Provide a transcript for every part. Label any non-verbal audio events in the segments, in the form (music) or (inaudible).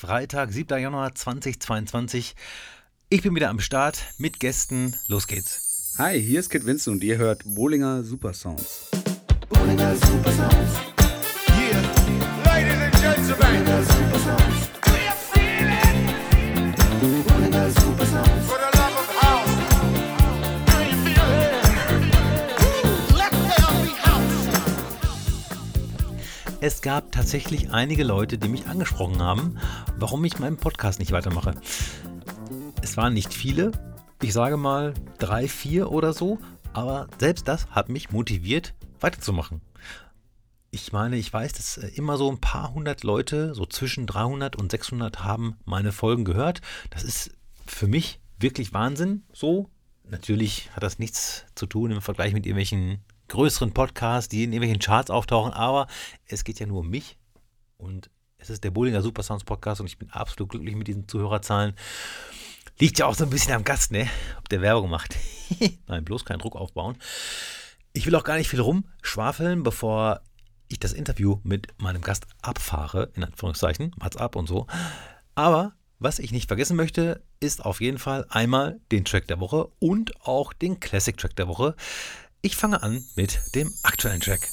Freitag, 7. Januar 2022. Ich bin wieder am Start mit Gästen. Los geht's. Hi, hier ist Kid Vincent und ihr hört Bollinger Super Sounds. Bollinger Super Sounds. Es gab tatsächlich einige Leute, die mich angesprochen haben, warum ich meinen Podcast nicht weitermache. Es waren nicht viele, ich sage mal drei, vier oder so, aber selbst das hat mich motiviert, weiterzumachen. Ich meine, ich weiß, dass äh, immer so ein paar hundert Leute, so zwischen 300 und 600 haben meine Folgen gehört. Das ist für mich wirklich Wahnsinn. So, natürlich hat das nichts zu tun im Vergleich mit irgendwelchen größeren Podcasts, die in irgendwelchen Charts auftauchen, aber es geht ja nur um mich und es ist der Bollinger Super Sounds Podcast und ich bin absolut glücklich mit diesen Zuhörerzahlen. Liegt ja auch so ein bisschen am Gast, ne? Ob der Werbung macht. (laughs) Nein, bloß keinen Druck aufbauen. Ich will auch gar nicht viel rumschwafeln, bevor ich das Interview mit meinem Gast abfahre, in Anführungszeichen, Mats ab und so. Aber was ich nicht vergessen möchte, ist auf jeden Fall einmal den Track der Woche und auch den Classic Track der Woche. Ich fange an mit dem aktuellen Track.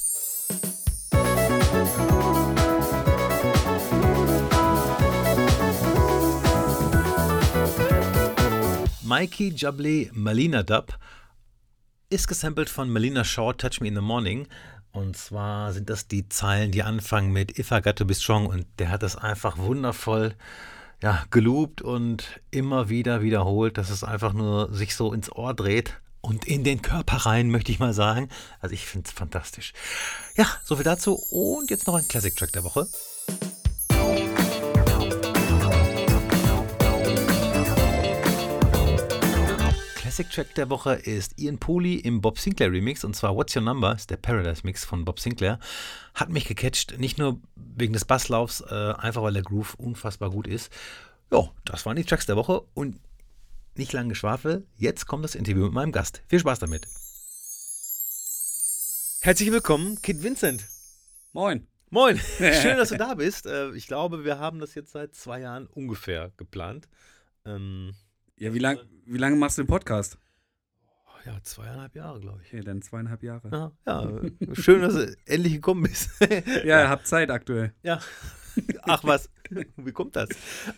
Mikey Jubbly Melina Dub ist gesampelt von Melina Shaw, Touch Me in the Morning. Und zwar sind das die Zeilen, die anfangen mit If I Got to Be Strong. Und der hat das einfach wundervoll ja, geloopt und immer wieder wiederholt, dass es einfach nur sich so ins Ohr dreht und in den Körper rein, möchte ich mal sagen. Also ich finde es fantastisch. Ja, soviel dazu. Und jetzt noch ein Classic-Track der Woche. Classic Track der Woche ist Ian Pooley im Bob Sinclair Remix und zwar What's Your Number, ist der Paradise Mix von Bob Sinclair. Hat mich gecatcht, nicht nur wegen des Basslaufs, äh, einfach weil der Groove unfassbar gut ist. Ja, das waren die Tracks der Woche und nicht lang Geschwafel. Jetzt kommt das Interview mit meinem Gast. Viel Spaß damit. Herzlich willkommen, Kid Vincent. Moin. Moin, (laughs) schön, dass du da bist. Äh, Ich glaube, wir haben das jetzt seit zwei Jahren ungefähr geplant. Ähm, Ja, wie, lang, wie lange machst du den Podcast? ja, zweieinhalb Jahre, glaube ich. Okay, dann zweieinhalb Jahre. Ja, ja, schön, dass du endlich gekommen bist. (laughs) Ja, hab Zeit aktuell. ja. Ach was, wie kommt das?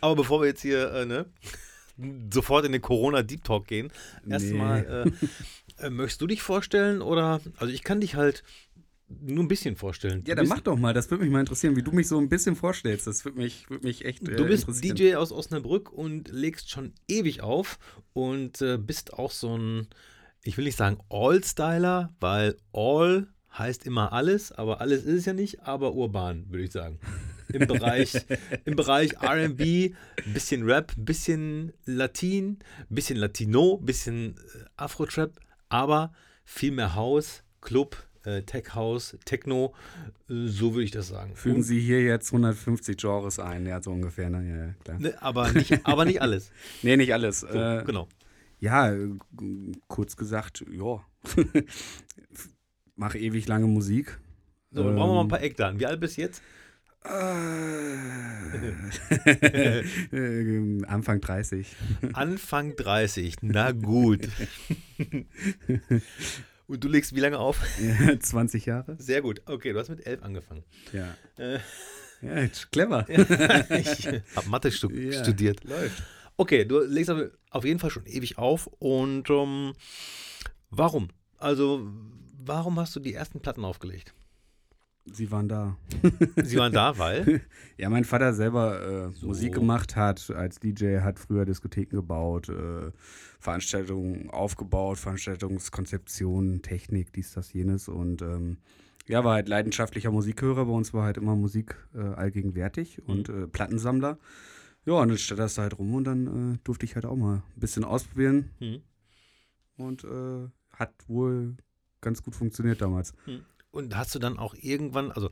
Aber bevor wir jetzt hier äh, ne, sofort in den Corona Deep Talk gehen, erstmal, äh, (laughs) äh, möchtest du dich vorstellen oder, also ich kann dich halt nur ein bisschen vorstellen. Ja, dann mach doch mal. Das würde mich mal interessieren, wie du mich so ein bisschen vorstellst. Das würde mich, würd mich echt äh, Du bist. DJ aus Osnabrück und legst schon ewig auf und äh, bist auch so ein, ich will nicht sagen All-Styler, weil All heißt immer alles, aber alles ist es ja nicht, aber urban, würde ich sagen. (laughs) Im Bereich, im Bereich RB, ein bisschen Rap, ein bisschen Latin, ein bisschen Latino, ein bisschen äh, Afro-Trap, aber viel mehr House, Club, äh, Tech House, Techno, äh, so würde ich das sagen. Fügen Sie hier jetzt 150 Genres ein, ja, so ungefähr, ne? Ja, klar. Ne, aber, nicht, aber nicht alles. (laughs) Nee, nicht alles. So, äh, genau. Ja, kurz gesagt, ja. (laughs) Mach ewig lange Musik. So, dann brauchen wir mal ein Ähm, paar Eckdaten. Wie alt bist du jetzt? Äh, (laughs) Anfang 30. Anfang 30. Na gut. (laughs) Und du legst wie lange auf? Ja, 20 Jahre? Sehr gut. Okay, du hast mit 11 angefangen. Ja. Äh. Ja, clever. ich habe Mathe stu Ja. studiert. Läuft. Okay, du legst auf- auf jeden Fall schon ewig auf. Und ähm, warum? Also, warum hast du die ersten Platten aufgelegt? Sie waren da. Sie waren da, weil. (laughs) Ja, mein Vater selber äh, So. Musik gemacht hat, als DJ, hat früher Diskotheken gebaut, äh, Veranstaltungen aufgebaut, Veranstaltungskonzeption, Technik, dies, das, jenes. Und ähm, ja, war halt leidenschaftlicher Musikhörer. Bei uns war halt immer Musik äh, allgegenwärtig und äh, Plattensammler. Ja, und dann stand das da halt rum und dann äh, durfte ich halt auch mal ein bisschen ausprobieren Hm. und äh, hat wohl ganz gut funktioniert damals. Und hast du dann auch irgendwann, also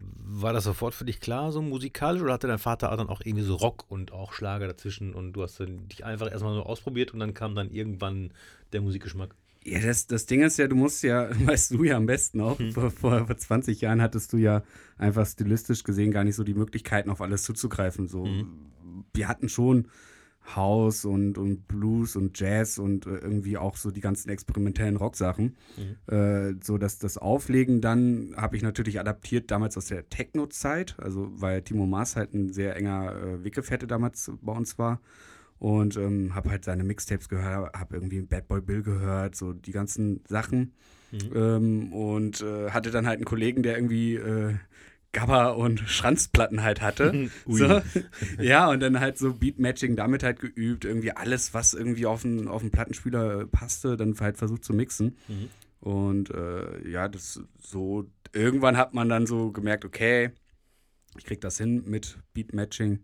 war das sofort für dich klar, so musikalisch, oder hatte dein Vater dann auch irgendwie so Rock und auch Schlager dazwischen und du hast dann dich einfach erstmal so ausprobiert und dann kam dann irgendwann der Musikgeschmack? Ja, das, das Ding ist ja, du musst ja, (laughs) weißt du ja am besten auch, vor, vor, vor 20 Jahren hattest du ja einfach stilistisch gesehen gar nicht so die Möglichkeiten, auf alles zuzugreifen. So, Mhm. wir hatten schon House und, und Blues und Jazz und äh, irgendwie auch so die ganzen experimentellen Rocksachen. Äh, so dass das Auflegen dann habe ich natürlich adaptiert damals aus der Techno-Zeit, also weil Timo Maas halt ein sehr enger äh, Weggefährte damals bei uns war. Und ähm, habe halt seine Mixtapes gehört, habe irgendwie Bad Boy Bill gehört, so die ganzen Sachen. Ähm, und äh, hatte dann halt einen Kollegen, der irgendwie äh, Gabber und Schranzplatten halt hatte. (laughs) So. Ja, und dann halt so Beatmatching damit halt geübt. Irgendwie alles, was irgendwie auf den, auf den Plattenspieler passte, dann halt versucht zu mixen. Und äh, ja, das so, irgendwann hat man dann so gemerkt, okay, ich krieg das hin mit Beatmatching.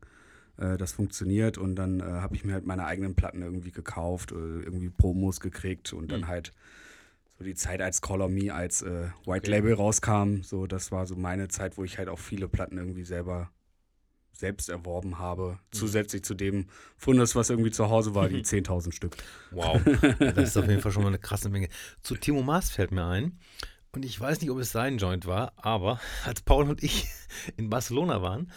Äh, das funktioniert und dann äh, habe ich mir halt meine eigenen Platten irgendwie gekauft, äh, irgendwie Promos gekriegt und dann halt so die Zeit als Call on Me als äh, White Label rauskam, so das war so meine Zeit, wo ich halt auch viele Platten irgendwie selber selbst erworben habe, zusätzlich zu dem Fundus, was irgendwie zu Hause war, die (laughs) 10.000 Stück. Wow, (laughs) das ist auf jeden Fall schon mal eine krasse Menge. Zu Timo Maas fällt mir ein, und ich weiß nicht, ob es sein Joint war, aber (laughs) als Paul und ich in Barcelona waren,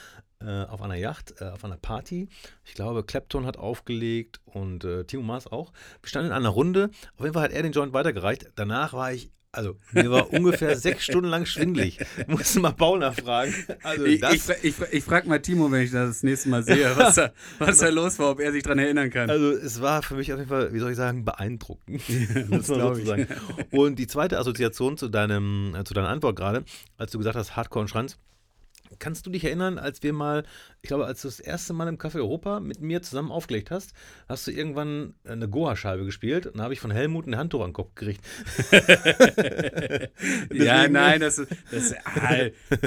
äh, auf einer Yacht, äh, auf einer Party, ich glaube, Clapton hat aufgelegt und äh, Timo Maas auch. Wir standen in einer Runde, auf jeden Fall hat er den Joint weitergereicht. Danach war ich, also mir war ungefähr (laughs) sechs Stunden lang schwindelig. Ich (laughs) musste mal Paul nachfragen. Also Ich, das, ich, ich, ich frage mal Timo, wenn ich das das nächste Mal sehe, (laughs) was da, was da los war, ob er sich dran erinnern kann. Also es war für mich auf jeden Fall, wie soll ich sagen, beeindruckend. muss man glaub so ich. sagen. Und die zweite Assoziation zu, deinem, äh, zu deiner Antwort gerade, als du gesagt hast, Hardcore und Schranz. Kannst du dich erinnern, als wir mal, ich glaube, als du das erste Mal im Café Europa mit mir zusammen aufgelegt hast, hast du irgendwann eine Goa-Scheibe gespielt und da habe ich von Helmut ein Handtuch an den Kopf gekriegt. (laughs) ja, Deswegen- nein, das, ist- das ah,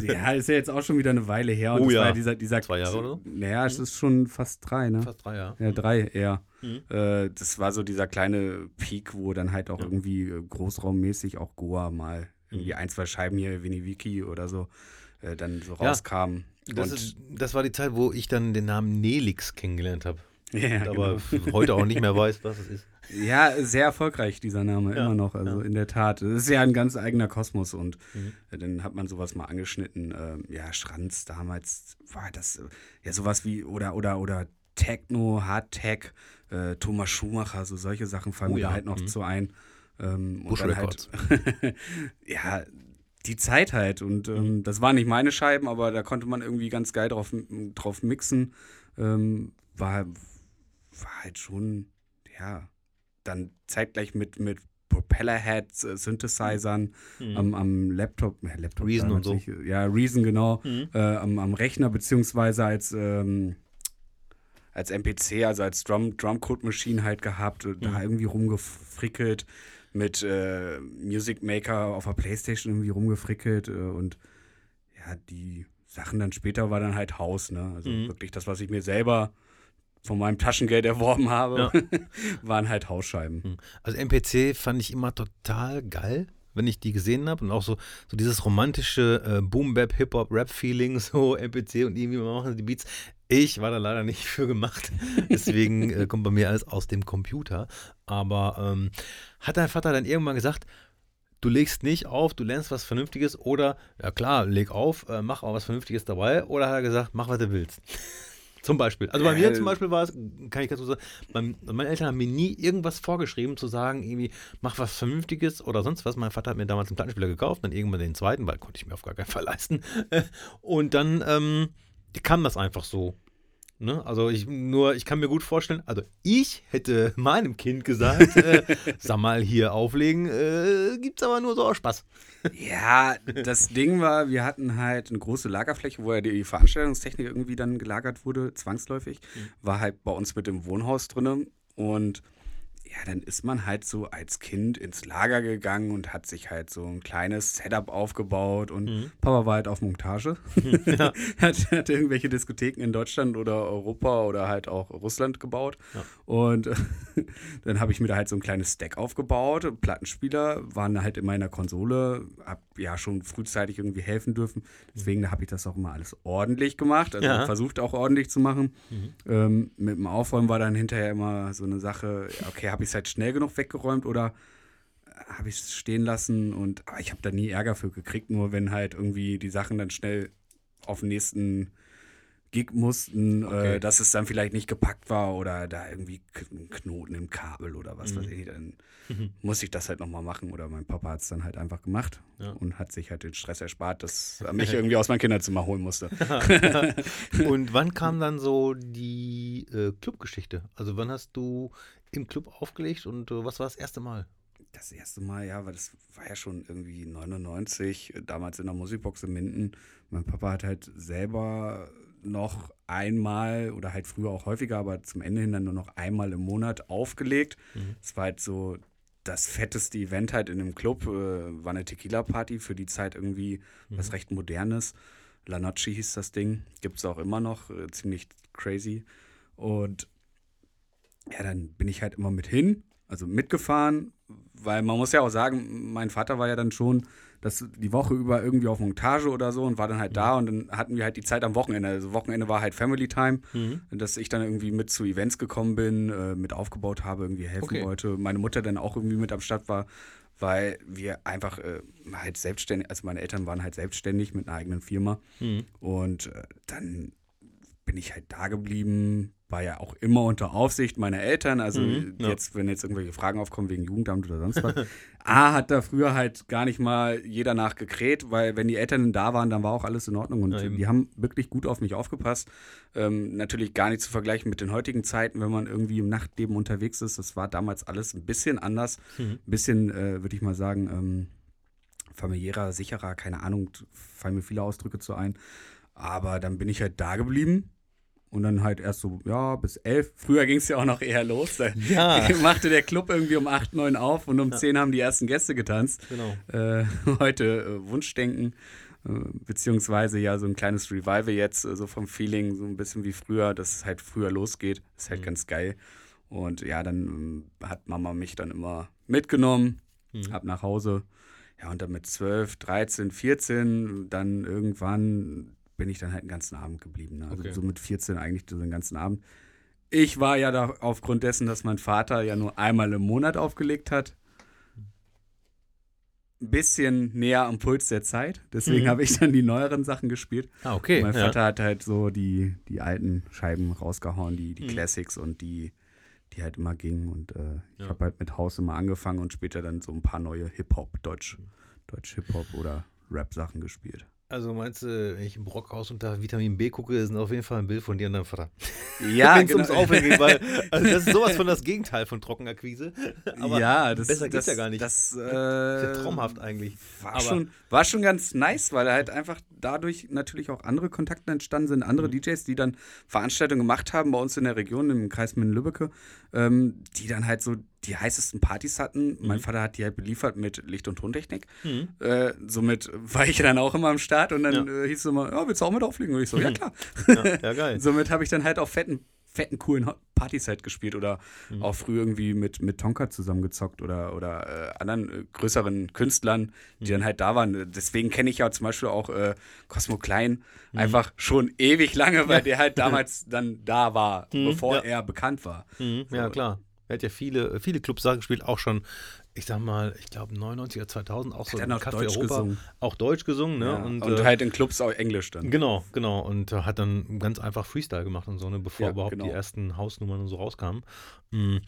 ja, ist ja jetzt auch schon wieder eine Weile her. Und Oh das ja. dieser, dieser, Zwei Jahre oder so? Naja, es ist schon fast drei, ne? Fast drei Jahre. Ja, drei eher. Mhm. Äh, das war so dieser kleine Peak, wo dann halt auch irgendwie äh, großraummäßig auch Goa mal irgendwie Mhm. ein, zwei Scheiben hier, Winnie Wiki oder so, äh, dann so Ja. rauskamen. Das, ist, das war die Zeit, wo ich dann den Namen Nelix kennengelernt habe. ja, Aber genau. (laughs) heute auch nicht mehr weiß, was es ist. ja, sehr erfolgreich, dieser Name, Ja, immer noch. Also in der Tat. Das ist ja ein ganz eigener Kosmos und Mhm. äh, dann hat man sowas mal angeschnitten. Ähm, ja, Schranz damals war das ja sowas wie oder oder oder Techno, Hardtech, äh, Thomas Schumacher, so solche Sachen fallen Oh mir ja, halt noch mhm. zu ein. Ähm, und Bush dann Records. halt, (laughs) ja, die Zeit halt. Und ähm, das waren nicht meine Scheiben, aber da konnte man irgendwie ganz geil drauf, drauf mixen. Ähm, war, war halt schon, ja, dann zeitgleich mit, mit Propellerheads, äh, Synthesizern am, am Laptop, äh, Laptop Reason und so. nicht, ja, Reason genau, Mhm. äh, am, am Rechner beziehungsweise als ähm, als MPC, also als Drum, Drumcode Machine halt gehabt, und Mhm. da irgendwie rumgefrickelt, mit äh, Music Maker auf der Playstation irgendwie rumgefrickelt äh, und ja, die Sachen dann später war dann halt Haus, ne? Also Mhm. wirklich das, was ich mir selber von meinem Taschengeld (laughs) erworben habe, (laughs) waren halt Hausscheiben. Also MPC fand ich immer total geil, wenn ich die gesehen habe und auch so, so dieses romantische äh, Boom-Bap, Hip-Hop-Rap-Feeling, (laughs) so MPC und irgendwie machen die Beats. Ich war da leider nicht (laughs) für gemacht. Deswegen äh, kommt bei mir alles aus dem Computer. Aber ähm, hat dein Vater dann irgendwann gesagt, du legst nicht auf, du lernst was Vernünftiges oder, ja klar, leg auf, äh, mach auch was Vernünftiges dabei oder hat er gesagt, mach was du willst? (laughs) Zum Beispiel. Also bei mir zum Beispiel war es, kann ich dazu sagen, mein, meine Eltern haben mir nie irgendwas vorgeschrieben, zu sagen, irgendwie, mach was Vernünftiges oder sonst was. Mein Vater hat mir damals einen Plattenspieler gekauft, dann irgendwann den zweiten, weil konnte ich mir auf gar keinen Fall leisten. (laughs) Und dann ähm, kam das einfach so. Ne? Also ich nur, ich kann mir gut vorstellen, also ich hätte (laughs) meinem Kind gesagt, äh, sag mal hier auflegen, äh, gibt's aber nur so aus Spaß. Ja, das Ding war, wir hatten halt eine große Lagerfläche, wo ja die Veranstaltungstechnik irgendwie dann gelagert wurde, zwangsläufig. War halt bei uns mit dem Wohnhaus drinne und ja, dann ist man halt so als Kind ins Lager gegangen und hat sich halt so ein kleines Setup aufgebaut und Papa war halt auf Montage. (laughs) hat, hat irgendwelche Diskotheken in Deutschland oder Europa oder halt auch Russland gebaut. Und (laughs) dann habe ich mir da halt so ein kleines Stack aufgebaut. Plattenspieler waren halt in meiner Konsole. Hab ja schon frühzeitig irgendwie helfen dürfen. Deswegen habe ich das auch immer alles ordentlich gemacht. Also Ja. versucht auch ordentlich zu machen. Ähm, mit dem Aufräumen war dann hinterher immer so eine Sache, ja, okay, habe ich es halt schnell genug weggeräumt oder habe ich es stehen lassen und ich habe da nie Ärger für gekriegt, nur wenn halt irgendwie die Sachen dann schnell auf den nächsten Gig mussten, Okay. äh, dass es dann vielleicht nicht gepackt war oder da irgendwie ein Knoten im Kabel oder was Mhm. weiß ich, dann musste ich das halt nochmal machen oder mein Papa hat es dann halt einfach gemacht Ja. und hat sich halt den Stress erspart, dass er mich (laughs) irgendwie aus meinem Kinderzimmer holen musste. (laughs) Und wann (laughs) kam dann so die äh, Clubgeschichte? Also wann hast du im Club aufgelegt und äh, was war das erste Mal? Das erste Mal, ja, weil das war ja schon irgendwie 99, äh, damals in der Musikbox in Minden. Mein Papa hat halt selber noch einmal oder halt früher auch häufiger, aber zum Ende hin dann nur noch einmal im Monat aufgelegt. Es war halt so das fetteste Event halt in dem Club, äh, war eine Tequila-Party für die Zeit irgendwie was recht modernes. La Noche hieß das Ding, gibt es auch immer noch, äh, ziemlich crazy. Und ja, dann bin ich halt immer mit hin, also mitgefahren, weil man muss ja auch sagen, mein Vater war ja dann schon das die Woche über irgendwie auf Montage oder so und war dann halt da und dann hatten wir halt die Zeit am Wochenende. Also Wochenende war halt Family Time, dass ich dann irgendwie mit zu Events gekommen bin, äh, mit aufgebaut habe, irgendwie helfen Okay. wollte. Meine Mutter dann auch irgendwie mit am Start war, weil wir einfach äh, halt selbstständig, also meine Eltern waren halt selbstständig mit einer eigenen Firma und äh, dann bin ich halt da geblieben, war ja auch immer unter Aufsicht meiner Eltern. Also Mhm, ja. jetzt, wenn jetzt irgendwelche Fragen aufkommen wegen Jugendamt oder sonst was. (laughs) A hat da früher halt gar nicht mal jeder nachgekräht, weil wenn die Eltern da waren, dann war auch alles in Ordnung. Und Ja, die haben wirklich gut auf mich aufgepasst. Ähm, natürlich gar nicht zu vergleichen mit den heutigen Zeiten, wenn man irgendwie im Nachtleben unterwegs ist. Das war damals alles ein bisschen anders. Mhm. Ein bisschen, äh, würde ich mal sagen, ähm, familiärer, sicherer, keine Ahnung, fallen mir viele Ausdrücke zu ein. Aber dann bin ich halt da geblieben und dann halt erst so, ja, bis elf. Früher ging es ja auch noch eher los. Da Ja. (laughs) machte der Club irgendwie um 8, 9 auf und um 10 haben die ersten Gäste getanzt. Genau. Äh, (laughs) heute äh, Wunschdenken, äh, beziehungsweise ja so ein kleines Revival jetzt, äh, so vom Feeling, so ein bisschen wie früher, dass es halt früher losgeht. Ist halt ganz geil. Und ja, dann ähm, hat Mama mich dann immer mitgenommen, ab nach Hause. Ja, und dann mit 12, 13, 14, dann irgendwann bin ich dann halt den ganzen Abend geblieben. Ne? Also Okay. so mit 14 eigentlich so den ganzen Abend. Ich war ja da aufgrund dessen, dass mein Vater ja nur einmal im Monat aufgelegt hat, ein bisschen näher am Puls der Zeit. Deswegen Mhm. habe ich dann die neueren Sachen gespielt. Ah, okay. mein ja. Vater hat halt so die, die alten Scheiben rausgehauen, die, die Mhm. Classics und die, die halt immer gingen. Und äh, ich Ja. habe halt mit Haus immer angefangen und später dann so ein paar neue Hip-Hop, Deutsch, Deutsch Hip-Hop oder Rap-Sachen gespielt. Also meinst du, wenn ich im Brockhaus unter Vitamin B gucke, ist auf jeden Fall ein Bild von dir und deinem Vater. Ja, (laughs) es ums Aufhängen geht, weil also das ist sowas von das Gegenteil von Trockenakquise. (laughs) Aber ja, das, besser geht's das, ja gar nicht. Das, äh, ist ja traumhaft eigentlich. War, Aber- schon, war schon ganz nice, weil halt einfach dadurch natürlich auch andere Kontakte entstanden sind, Mhm. andere DJs, die dann Veranstaltungen gemacht haben bei uns in der Region, im Kreis Minden-Lübbecke, ähm, die dann halt so die heißesten Partys hatten. Mhm. Mein Vater hat die halt beliefert mit Licht- und Tontechnik. Äh, somit war ich dann auch immer am Start und dann Ja. Mhm. äh, hieß es immer, ja, willst du auch mit auflegen? Und ich so, ja klar. Ja, ja geil. (laughs) Somit habe ich dann halt auf fetten, fetten, coolen Partys halt gespielt oder Mhm. auch früh irgendwie mit, mit Tonka zusammengezockt oder, oder äh, anderen äh, größeren Künstlern, die Mhm. dann halt da waren. Deswegen kenne ich ja zum Beispiel auch äh, Cosmo Klein Mhm. einfach schon ewig lange, weil der halt (laughs) damals dann da war, bevor er bekannt war. Mhm, ja, klar. Er hat ja viele, viele Clubs da gespielt, auch schon, ich sag mal, ich glaube 99er, 2000, auch so er im noch Café Deutsch Europa, gesungen. auch Deutsch gesungen, ne? Ja. Und, Und, äh, halt in Clubs auch Englisch dann. Genau, genau. Und äh, hat dann ganz einfach Freestyle gemacht und so, ne, bevor Ja, überhaupt genau. die ersten Hausnummern und so rauskamen. Mm.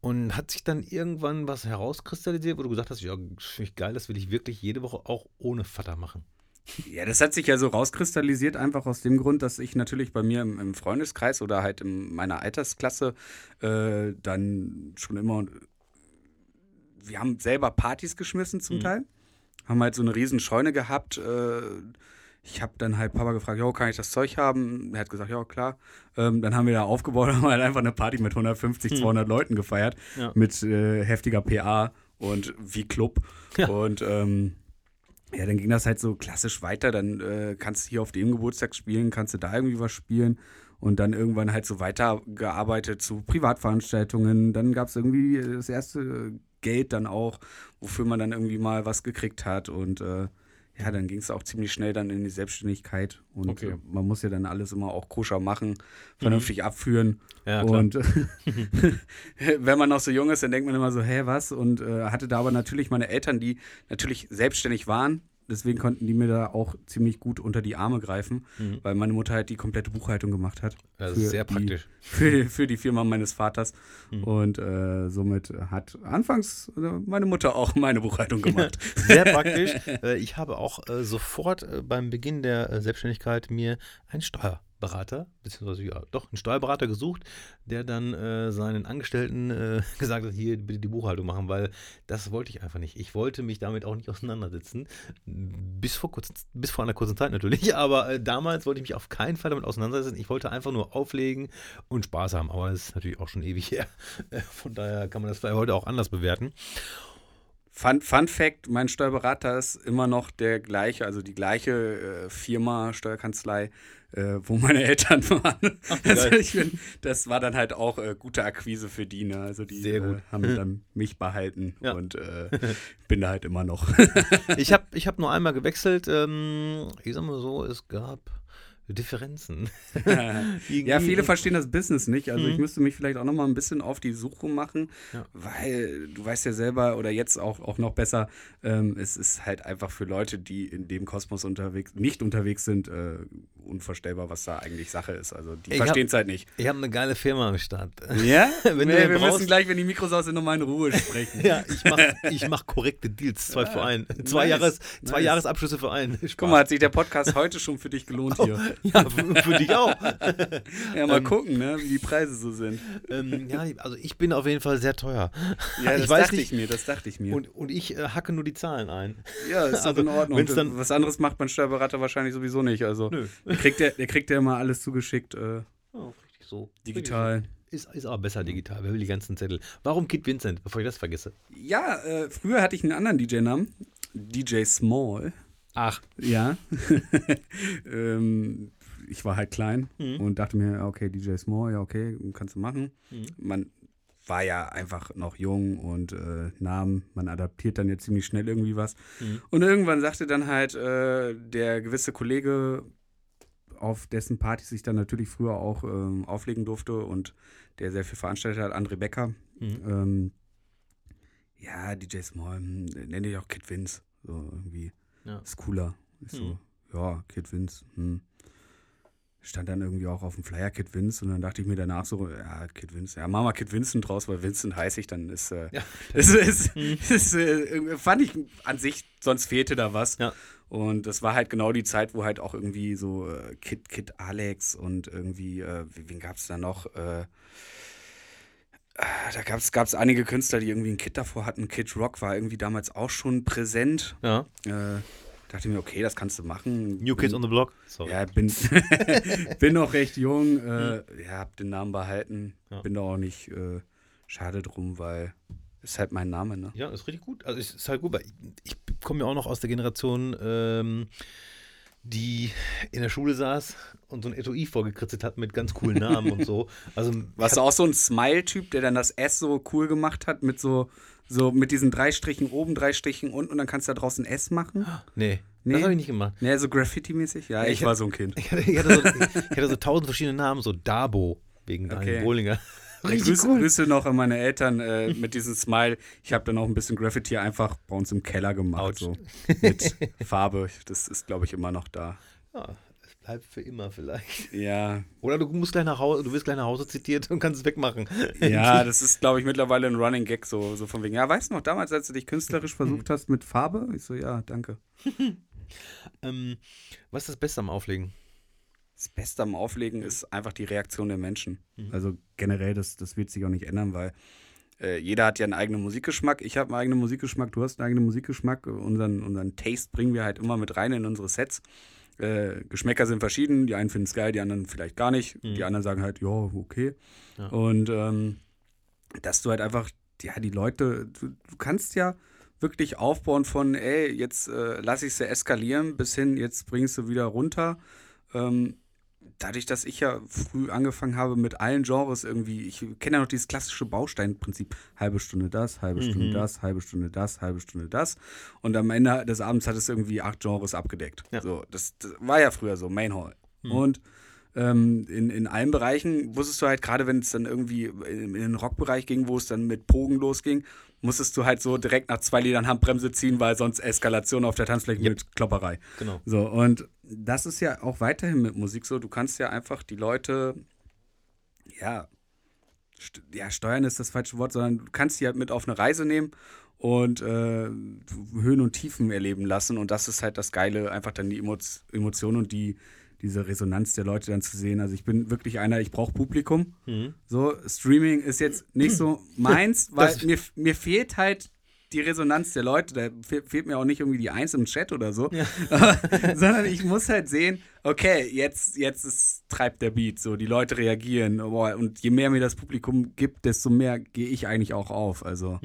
Und hat sich dann irgendwann was herauskristallisiert, wo du gesagt hast, ja, finde ich geil, das will ich wirklich jede Woche auch ohne Vater machen. Ja, das hat sich ja so rauskristallisiert, einfach aus dem Grund, dass ich natürlich bei mir im, im Freundeskreis oder halt in meiner Altersklasse äh, dann schon immer. Wir haben selber Partys geschmissen zum Teil. Haben halt so eine riesen Scheune gehabt. Äh, ich habe dann halt Papa gefragt, jo, kann ich das Zeug haben? Er hat gesagt, ja, klar. Ähm, dann haben wir da aufgebaut, (laughs) haben halt einfach eine Party mit 150, 200 Leuten gefeiert. Ja. Mit äh, heftiger PA und wie Club. Ja. Und ähm, ja, dann ging das halt so klassisch weiter. Dann äh, kannst du hier auf dem Geburtstag spielen, kannst du da irgendwie was spielen. Und dann irgendwann halt so weitergearbeitet zu Privatveranstaltungen. Dann gab es irgendwie das erste Geld dann auch, wofür man dann irgendwie mal was gekriegt hat. Und äh, ja, dann ging es auch ziemlich schnell dann in die Selbstständigkeit. Und Okay. äh, man muss ja dann alles immer auch koscher machen, vernünftig abführen. Ja, und (laughs) (laughs) wenn man noch so jung ist, dann denkt man immer so, hä, was? Und äh, hatte da aber natürlich meine Eltern, die natürlich selbstständig waren, deswegen konnten die mir da auch ziemlich gut unter die Arme greifen, Mhm. weil meine Mutter halt die komplette Buchhaltung gemacht hat. Das ist sehr die- praktisch. Für, für die Firma meines Vaters. Mhm. Und äh, somit hat anfangs äh, meine Mutter auch meine Buchhaltung gemacht. (laughs) Sehr (laughs) praktisch. Äh, Ich habe auch äh, sofort äh, beim Beginn der Selbstständigkeit mir einen Steuerberater, beziehungsweise ja, doch, einen Steuerberater gesucht, der dann äh, seinen Angestellten äh, (laughs) gesagt hat, hier bitte die Buchhaltung machen, weil das wollte ich einfach nicht. Ich wollte mich damit auch nicht auseinandersetzen. Bis vor, kurz, bis vor einer kurzen Zeit natürlich, (laughs) aber äh, damals wollte ich mich auf keinen Fall damit auseinandersetzen. Ich wollte einfach nur auflegen und Spaß haben, aber das ist natürlich auch schon ewig (laughs) her. Äh, Von daher kann man das vielleicht heute auch anders bewerten. Fun, Fun Fact: Mein Steuerberater ist immer noch der gleiche, also die gleiche äh, Firma, Steuerkanzlei, äh, wo meine Eltern (laughs) waren. wie also ich bin, das war dann halt auch äh, gute Akquise für die. Ne? Also die. Äh, haben dann mich behalten Ja. und äh, (laughs) bin da halt immer noch. Ich habe ich hab nur einmal gewechselt. Ähm, ich sag mal so, es gab Differenzen. (laughs) ja, viele verstehen das Business nicht. Also ich Mhm. müsste mich vielleicht auch noch mal ein bisschen auf die Suche machen, Ja. weil du weißt ja selber oder jetzt auch, auch noch besser, ähm, es ist halt einfach für Leute, die in dem Kosmos unterwegs, nicht unterwegs sind, äh, unvorstellbar, was da eigentlich Sache ist. Also die Ich verstehen es halt nicht. Ich habe eine geile Firma am Start. Ja? (laughs) Wenn nee, wir brauchst- müssen gleich, wenn die Mikros aus sind, nochmal in Ruhe sprechen. Ja, ich mache ich mach korrekte Deals, zwei für einen. (laughs) Zwei, nice, Jahres, zwei nice. Jahresabschlüsse für einen. Spaß. Guck mal, hat sich der Podcast heute schon für dich gelohnt hier. (laughs) Ja, für, dich auch. Ja, mal Ähm, gucken, ne, wie die Preise so sind. ähm, ja, also ich bin auf jeden Fall sehr teuer. Ja, (laughs) das ich weiß dachte nicht. ich mir, das dachte ich mir. Und, und ich äh, hacke nur die Zahlen ein. Ja, ist (laughs) Also, in Ordnung. wenn's dann- Was anderes macht mein Steuerberater wahrscheinlich sowieso nicht. Also Nö. der kriegt ja, der kriegt ja immer alles zugeschickt, äh, Oh, richtig so. digital. Ist, ist aber besser digital. Wer will die ganzen Zettel? Warum Kid Vincent, bevor ich das vergesse? Ja, äh, früher hatte ich einen anderen DJ-Namen. DJ Small. Ach, Ja. (laughs) ähm, ich war halt klein Mhm. und dachte mir, okay, DJ Small, ja, okay, kannst du machen. Mhm. Man war ja einfach noch jung und äh, Namen, man adaptiert dann ja ziemlich schnell irgendwie was. Mhm. Und irgendwann sagte dann halt äh, der gewisse Kollege, auf dessen Partys ich dann natürlich früher auch ähm, auflegen durfte und der sehr viel veranstaltet hat, André Becker. Mhm. Ähm, ja, DJ Small, hm, nenne ich auch Kid Vince. So irgendwie. Ja. Ist cooler. Ist so, ja, Kid Vince. Hm. Stand dann irgendwie auch auf dem Flyer Kid Vince und dann dachte ich mir danach so, ja, Kid Vince, ja, mach mal Kid Vincent draus, weil Vincent heiße ich, dann ist, äh, Ja. (laughs) ist, ist, ist, äh, fand ich an sich, sonst fehlte da was. Ja. Und das war halt genau die Zeit, wo halt auch irgendwie so äh, Kid, Kid Alex und irgendwie, äh, wen gab es da noch? Äh, da gab es einige Künstler, die irgendwie ein Kid davor hatten. Kid Rock war irgendwie damals auch schon präsent. ja. Äh, dachte mir, okay, das kannst du machen. New Kids on the Block. Sorry. Ja, bin, (laughs) bin noch recht jung. Äh, ja, hab den Namen behalten. Ja. Bin da auch nicht äh, schade drum, weil ist halt mein Name, ne? Ja, ist richtig gut. Also es ist halt gut, weil ich, ich komme ja auch noch aus der Generation, ähm, die in der Schule saß und so ein Etui vorgekritzelt hat mit ganz coolen Namen und so. Also Warst du auch so ein Smile-Typ, der dann das S so cool gemacht hat mit so, so mit diesen drei Strichen oben, drei Strichen unten und dann kannst du da draußen S machen? Nee, Nee. das habe ich nicht gemacht. Ne, so Graffiti-mäßig? Ja, ich, ich- war so ein Kind. (laughs) Ich hatte, ich, hatte so, ich hatte so tausend verschiedene Namen, so Dabo wegen Okay. Daniel Bohlinger. Grüße, Grüße noch an meine Eltern äh, mit diesem Smile. Ich habe dann auch ein bisschen Graffiti einfach bei uns im Keller gemacht. So, (laughs) mit Farbe. Das ist, glaube ich, immer noch da. Ja, es bleibt für immer vielleicht. Ja, Oder du musst gleich nach Hause, du wirst gleich nach Hause zitiert und kannst es wegmachen. ja, (laughs) das ist, glaube ich, mittlerweile ein Running Gag, so, so von wegen, ja, weißt du noch, damals, als du dich künstlerisch versucht hast mit Farbe? Ich so, ja, danke. (laughs) ähm, was ist das Beste am Auflegen? Das Beste am Auflegen ist einfach die Reaktion der Menschen. Also generell, das, das wird sich auch nicht ändern, weil äh, jeder hat ja einen eigenen Musikgeschmack. Ich habe einen eigenen Musikgeschmack, du hast einen eigenen Musikgeschmack. Unseren, unseren Taste bringen wir halt immer mit rein in unsere Sets. Äh, Geschmäcker sind verschieden. Die einen finden es geil, die anderen vielleicht gar nicht. Die anderen sagen halt, ja, okay. Ja. Und ähm, dass du halt einfach, ja, die Leute, du, du kannst ja wirklich aufbauen von, ey, jetzt äh, lass ich sie eskalieren, bis hin, jetzt bringst du wieder runter. Ähm, dadurch, dass ich ja früh angefangen habe mit allen Genres irgendwie, ich kenne ja noch dieses klassische Bausteinprinzip, halbe Stunde das, halbe Stunde das, halbe Stunde das, halbe Stunde das. Und am Ende des Abends hat es irgendwie acht Genres abgedeckt. Ja. So, das, das war ja früher so, Main Hall. Und ähm, in, in allen Bereichen wusstest du halt, gerade wenn es dann irgendwie in, in den Rockbereich ging, wo es dann mit Pogen losging, musstest du halt so direkt nach zwei Liedern Handbremse ziehen, weil sonst Eskalation auf der Tanzfläche mit Klopperei. Genau. So, und das ist ja auch weiterhin mit Musik so. Du kannst ja einfach die Leute, ja, st ja, steuern ist das falsche Wort, sondern du kannst sie halt mit auf eine Reise nehmen und äh, Höhen und Tiefen erleben lassen. Und das ist halt das Geile, einfach dann die Emo Emotionen und die, diese Resonanz der Leute dann zu sehen. Also ich bin wirklich einer, ich brauche Publikum. Mhm. So, Streaming ist jetzt nicht so (clears throat) meins, weil Das- mir, mir fehlt halt die Resonanz der Leute. Da fe fehlt mir auch nicht irgendwie die Eins im Chat oder so. (laughs) Sondern ich muss halt sehen, okay, jetzt, jetzt ist, treibt der Beat so, die Leute reagieren. Und je mehr mir das Publikum gibt, desto mehr gehe ich eigentlich auch auf. Also,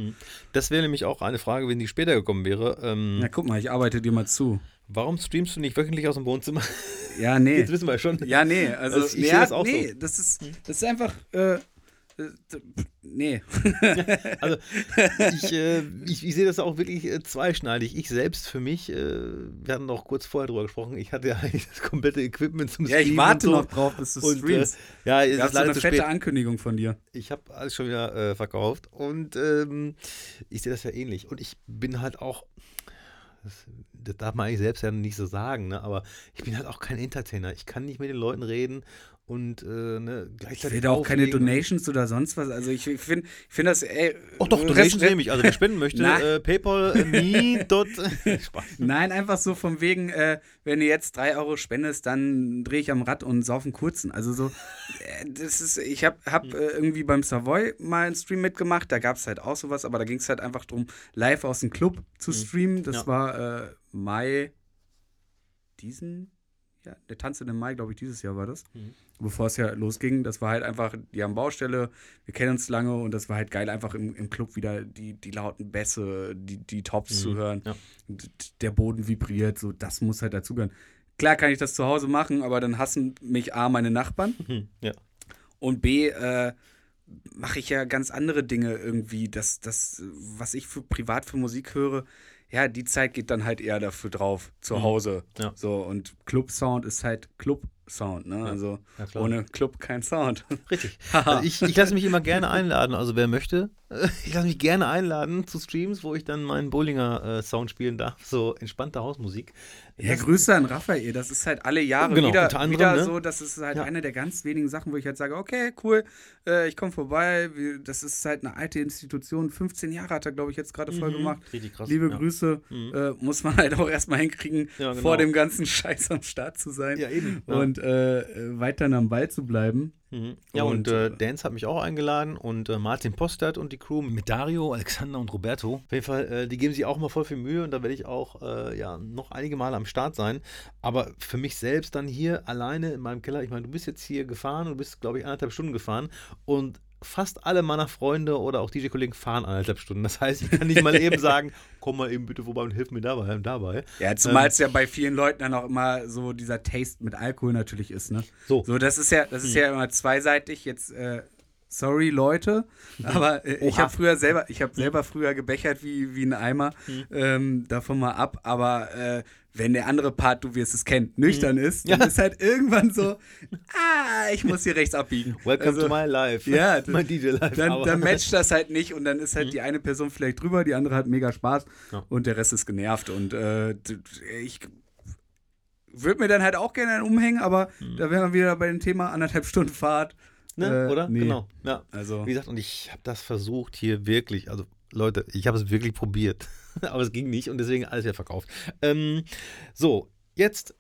Das wäre nämlich auch eine Frage, wenn die später gekommen wäre. Ähm, na guck mal, ich arbeite dir mal zu. Warum streamst du nicht wöchentlich aus dem Wohnzimmer? Ja, nee. (laughs) Jetzt wissen wir schon. Ja, nee, also, Also ich sehe das auch nee, so. das ist, das ist einfach, äh, nee. (laughs) Also ich, äh, ich, ich sehe das auch wirklich äh, zweischneidig. Ich selbst für mich, äh, wir hatten noch kurz vorher drüber gesprochen, ich hatte ja eigentlich (laughs) das komplette Equipment zum Ja, ich Streamen warte so. noch drauf, bis du Und, äh, streamst. ja, es ist so eine fette. Ankündigung von dir. Ich habe alles schon wieder äh, verkauft und ähm, ich sehe das ja ähnlich. Und ich bin halt auch, das, das darf man eigentlich selbst ja nicht so sagen, ne? aber ich bin halt auch kein Entertainer. Ich kann nicht mit den Leuten reden und äh, ne, Ich gleichzeitig. will da auch keine. Donations oder sonst was. Also ich finde ich find das, ey. Oh doch, Rest- Donations nehme ich. Also wer spenden möchte, (laughs) äh, PayPal, äh, me. (laughs) Nein, einfach so von wegen, äh, wenn du jetzt drei Euro spendest, dann drehe ich am Rad und sauf einen kurzen. Also so, äh, das ist, ich habe hab, Hm. äh, irgendwie beim Savoy mal einen Stream mitgemacht, da gab es halt auch sowas, aber da ging es halt einfach darum, live aus dem Club zu streamen. Das Hm. Ja. war äh, Mai diesen, ja, der Tanz in dem Mai, glaube ich, dieses Jahr war das. Mhm. Bevor es ja losging, das war halt einfach, die haben Baustelle, wir kennen uns lange und das war halt geil, einfach im, im Club wieder die, die lauten Bässe, die, die Tops zu hören. Mhm. Ja. Der Boden vibriert, so, das muss halt dazugehören. Klar kann ich das zu Hause machen, aber dann hassen mich A, meine Nachbarn Hm, ja. und B, äh, mache ich ja ganz andere Dinge irgendwie. Das, das, was ich für privat für Musik höre, ja, die Zeit geht dann halt eher dafür drauf, zu Mhm. Hause. Ja. So, und Club-Sound ist halt Club-Sound, ne? Also Ja, ohne Club kein Sound. Richtig. (laughs) Also ich ich lasse mich immer gerne einladen, also wer möchte, (laughs) ich lasse mich gerne einladen zu Streams, wo ich dann meinen Bollinger äh, Sound spielen darf, so entspannte Hausmusik. Ja, Das- Grüße an Raphael. Das ist halt alle Jahre Genau, wieder, anderem, wieder ne? so. Das ist halt Ja. eine der ganz wenigen Sachen, wo ich halt sage, okay, cool, äh, ich komme vorbei. Das ist halt eine alte Institution. 15 Jahre hat er, glaube ich, jetzt gerade voll Mhm, gemacht. Richtig krass. Liebe ja. Grüße. Mhm. Äh, muss man (laughs) halt auch erstmal hinkriegen, Ja, genau. vor dem ganzen (laughs) Scheiß am Start zu sein. Ja, eben. Und äh, äh, weiterhin am Ball zu bleiben. Mhm. Ja, und, Und, äh, äh, Dance hat mich auch eingeladen und äh, Martin Postert und die Crew mit Dario, Alexander und Roberto. Auf jeden Fall, äh, die geben sich auch mal voll viel Mühe und da werde ich auch äh, ja, noch einige Male am Start sein. Aber für mich selbst dann hier alleine in meinem Keller, ich meine, du bist jetzt hier gefahren, du bist, glaube ich, anderthalb Stunden gefahren und fast alle meiner Freunde oder auch DJ-Kollegen fahren anderthalb Stunden. Das heißt, ich kann nicht mal eben sagen, (laughs) komm mal eben bitte vorbei und hilf mir dabei und dabei. Ja, zumal es ja bei vielen Leuten dann auch immer so dieser Taste mit Alkohol natürlich ist, ne? So. So, das ist ja, das ist ja immer zweiseitig. Jetzt, äh, sorry, Leute, aber äh, ich habe früher selber, ich habe selber früher gebechert wie, wie ein Eimer, ähm, davon mal ab, aber äh, wenn der andere Part, du wirst es kennen, nüchtern ist, dann Ja. ist halt irgendwann so, ah, ich muss hier rechts abbiegen. Welcome Also, to my life. Ja, (laughs) mein DJ-Life. Dann, dann matcht das halt nicht und dann ist halt die eine Person vielleicht drüber, die andere hat mega Spaß Ja. und der Rest ist genervt. Und äh, ich würde mir dann halt auch gerne einen umhängen, aber da wären wir wieder bei dem Thema anderthalb Stunden Fahrt. Ne, Äh, oder? nee. Genau. Ja. Also, Wie gesagt, und ich habe das versucht hier wirklich, also Leute, ich habe es wirklich probiert, (laughs) aber es ging nicht und deswegen alles wieder verkauft. Ähm, so, jetzt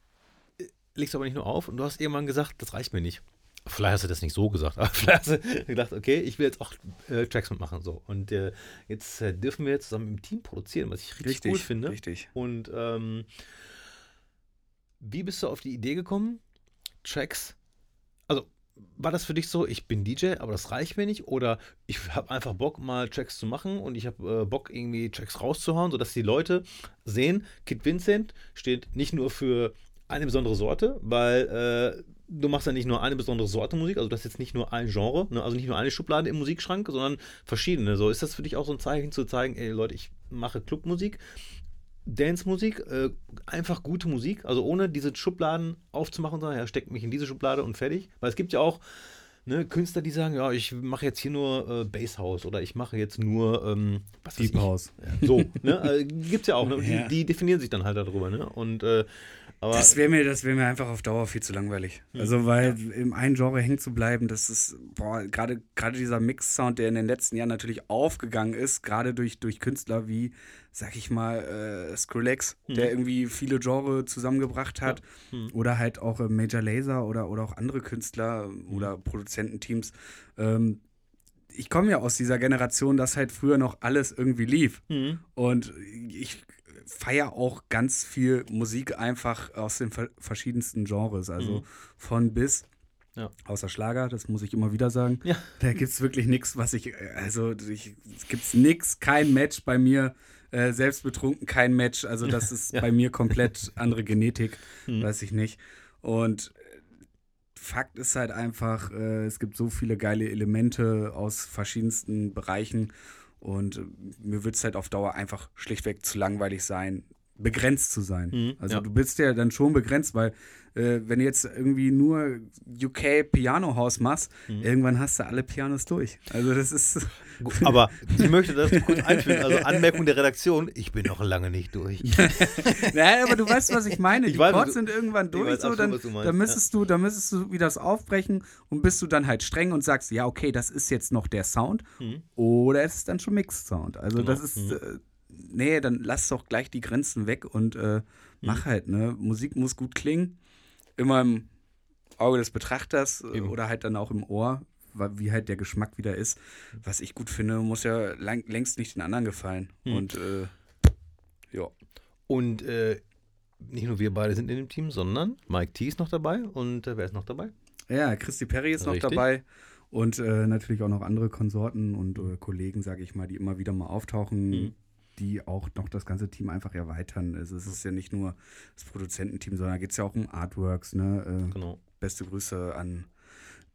äh, legst du aber nicht nur auf und du hast irgendwann gesagt, das reicht mir nicht. Vielleicht hast du das nicht so gesagt, (laughs) aber vielleicht hast du gedacht, okay, ich will jetzt auch äh, Tracks mitmachen. So. Und äh, jetzt äh, dürfen wir zusammen im Team produzieren, was ich richtig, richtig cool finde. Richtig. Und ähm, wie bist du auf die Idee gekommen, Tracks? War das für dich so, ich bin DJ, aber das reicht mir nicht? Oder ich habe einfach Bock, mal Tracks zu machen und ich habe äh, Bock, irgendwie Tracks rauszuhauen, sodass die Leute sehen, Kid Vincent steht nicht nur für eine besondere Sorte, weil äh, du machst ja nicht nur eine besondere Sorte Musik, also das ist jetzt nicht nur ein Genre, ne? also nicht nur eine Schublade im Musikschrank, sondern verschiedene. So ist das für dich auch so ein Zeichen zu zeigen, ey Leute, ich mache Clubmusik, Dance-Musik, äh, einfach gute Musik, also ohne diese Schubladen aufzumachen, sondern ja, steckt mich in diese Schublade und fertig. Weil es gibt ja auch ne, Künstler, die sagen, ja, ich mache jetzt hier nur äh, Basshouse oder ich mache jetzt nur ähm, was Deep. House. So, ne? äh, gibt's ja auch, ne? Ja. Die, die definieren sich dann halt darüber, ne? Und äh, aber Das wäre mir, das wär mir einfach auf Dauer viel zu langweilig. Also, weil im einen Genre hängen zu bleiben, das ist, boah, gerade gerade dieser Mix-Sound, der in den letzten Jahren natürlich aufgegangen ist, gerade durch, durch Künstler wie, sag ich mal, äh, Skrillex, der irgendwie viele Genre zusammengebracht hat. Oder halt auch äh, Major Laser oder, oder auch andere Künstler oder Produzententeams. Ähm, ich komme ja aus dieser Generation, dass halt früher noch alles irgendwie lief. Mhm. Und ich feiere auch ganz viel Musik einfach aus den ver verschiedensten Genres. Also von bis. Ja. Außer Schlager, das muss ich immer wieder sagen. Ja. Da gibt es wirklich nichts, was ich, also ich, es gibt nichts, kein Match bei mir. Äh, selbst betrunken, kein Match. Also das (laughs) ist Ja. bei mir komplett andere Genetik, weiß ich nicht. Und äh, Fakt ist halt einfach, äh, es gibt so viele geile Elemente aus verschiedensten Bereichen und äh, mir wird es halt auf Dauer einfach schlichtweg zu langweilig sein, begrenzt zu sein. Mhm, also ja. du bist ja dann schon begrenzt, weil äh, wenn du jetzt irgendwie nur UK Piano House machst, Mhm. irgendwann hast du alle Pianos durch. Also das ist Aber ich möchte das kurz (laughs) einführen. Also Anmerkung der Redaktion, ich bin noch lange nicht durch. (laughs) Naja, aber du weißt, was ich meine. Ich Die weiß, was Chords sind irgendwann ich durch, weiß so, dann, meinst, dann müsstest du, dann müsstest du wieder das aufbrechen und bist du dann halt streng und sagst, ja, okay, das ist jetzt noch der Sound oder es ist dann schon Mixed Sound. Also Genau. das ist, äh, nee, dann lass doch gleich die Grenzen weg und äh, mach halt, ne? Musik muss gut klingen, immer im Auge des Betrachters äh, Eben. oder halt dann auch im Ohr, wie halt der Geschmack wieder ist. Was ich gut finde, muss ja lang, längst nicht den anderen gefallen. Hm. Und äh, ja. Und äh, nicht nur wir beide sind in dem Team, sondern Mike T ist noch dabei und äh, wer ist noch dabei? Ja, Christy Perry ist noch Richtig. dabei. Und äh, natürlich auch noch andere Konsorten und Kollegen, sage ich mal, die immer wieder mal auftauchen, Mhm. Die auch noch das ganze Team einfach erweitern. Also es ist ja nicht nur das Produzententeam, sondern da geht es ja auch um Artworks. Ne? Äh, Genau. Beste Grüße an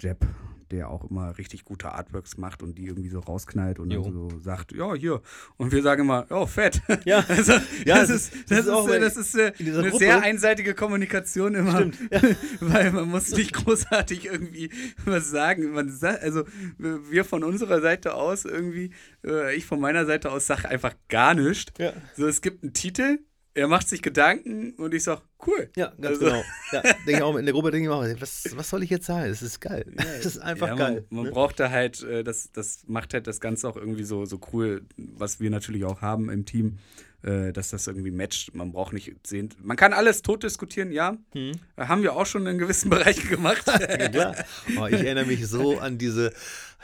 Jeb, der auch immer richtig gute Artworks macht und die irgendwie so rausknallt und Jo. dann so sagt, ja, hier. Und wir sagen immer, oh, fett. Ja. (laughs) also, Ja, das, ist, das, ist, auch äh, das ist äh, eine Gruppe- sehr einseitige Kommunikation immer. Stimmt, (laughs) Weil man muss nicht großartig irgendwie was sagen. Man sagt, also wir von unserer Seite aus irgendwie, äh, ich von meiner Seite aus sage einfach gar nichts. Ja. So, es gibt einen Titel, er macht sich Gedanken und ich sage, cool. Ja, ganz Also- genau. Ja, (laughs) denke ich auch, in der Gruppe denke ich auch, was, was soll ich jetzt sagen? Das ist geil. Das ist einfach ja, man, geil. Man ne? braucht da halt, äh, das, das macht halt das Ganze auch irgendwie so, so cool, was wir natürlich auch haben im Team, äh, dass das irgendwie matcht. Man braucht nicht sehen. Man kann alles tot diskutieren, ja. Mhm. Äh, Haben wir auch schon in gewissen (laughs) Bereichen gemacht. (laughs) Ja, klar. Oh, ich erinnere mich so (laughs) an diese,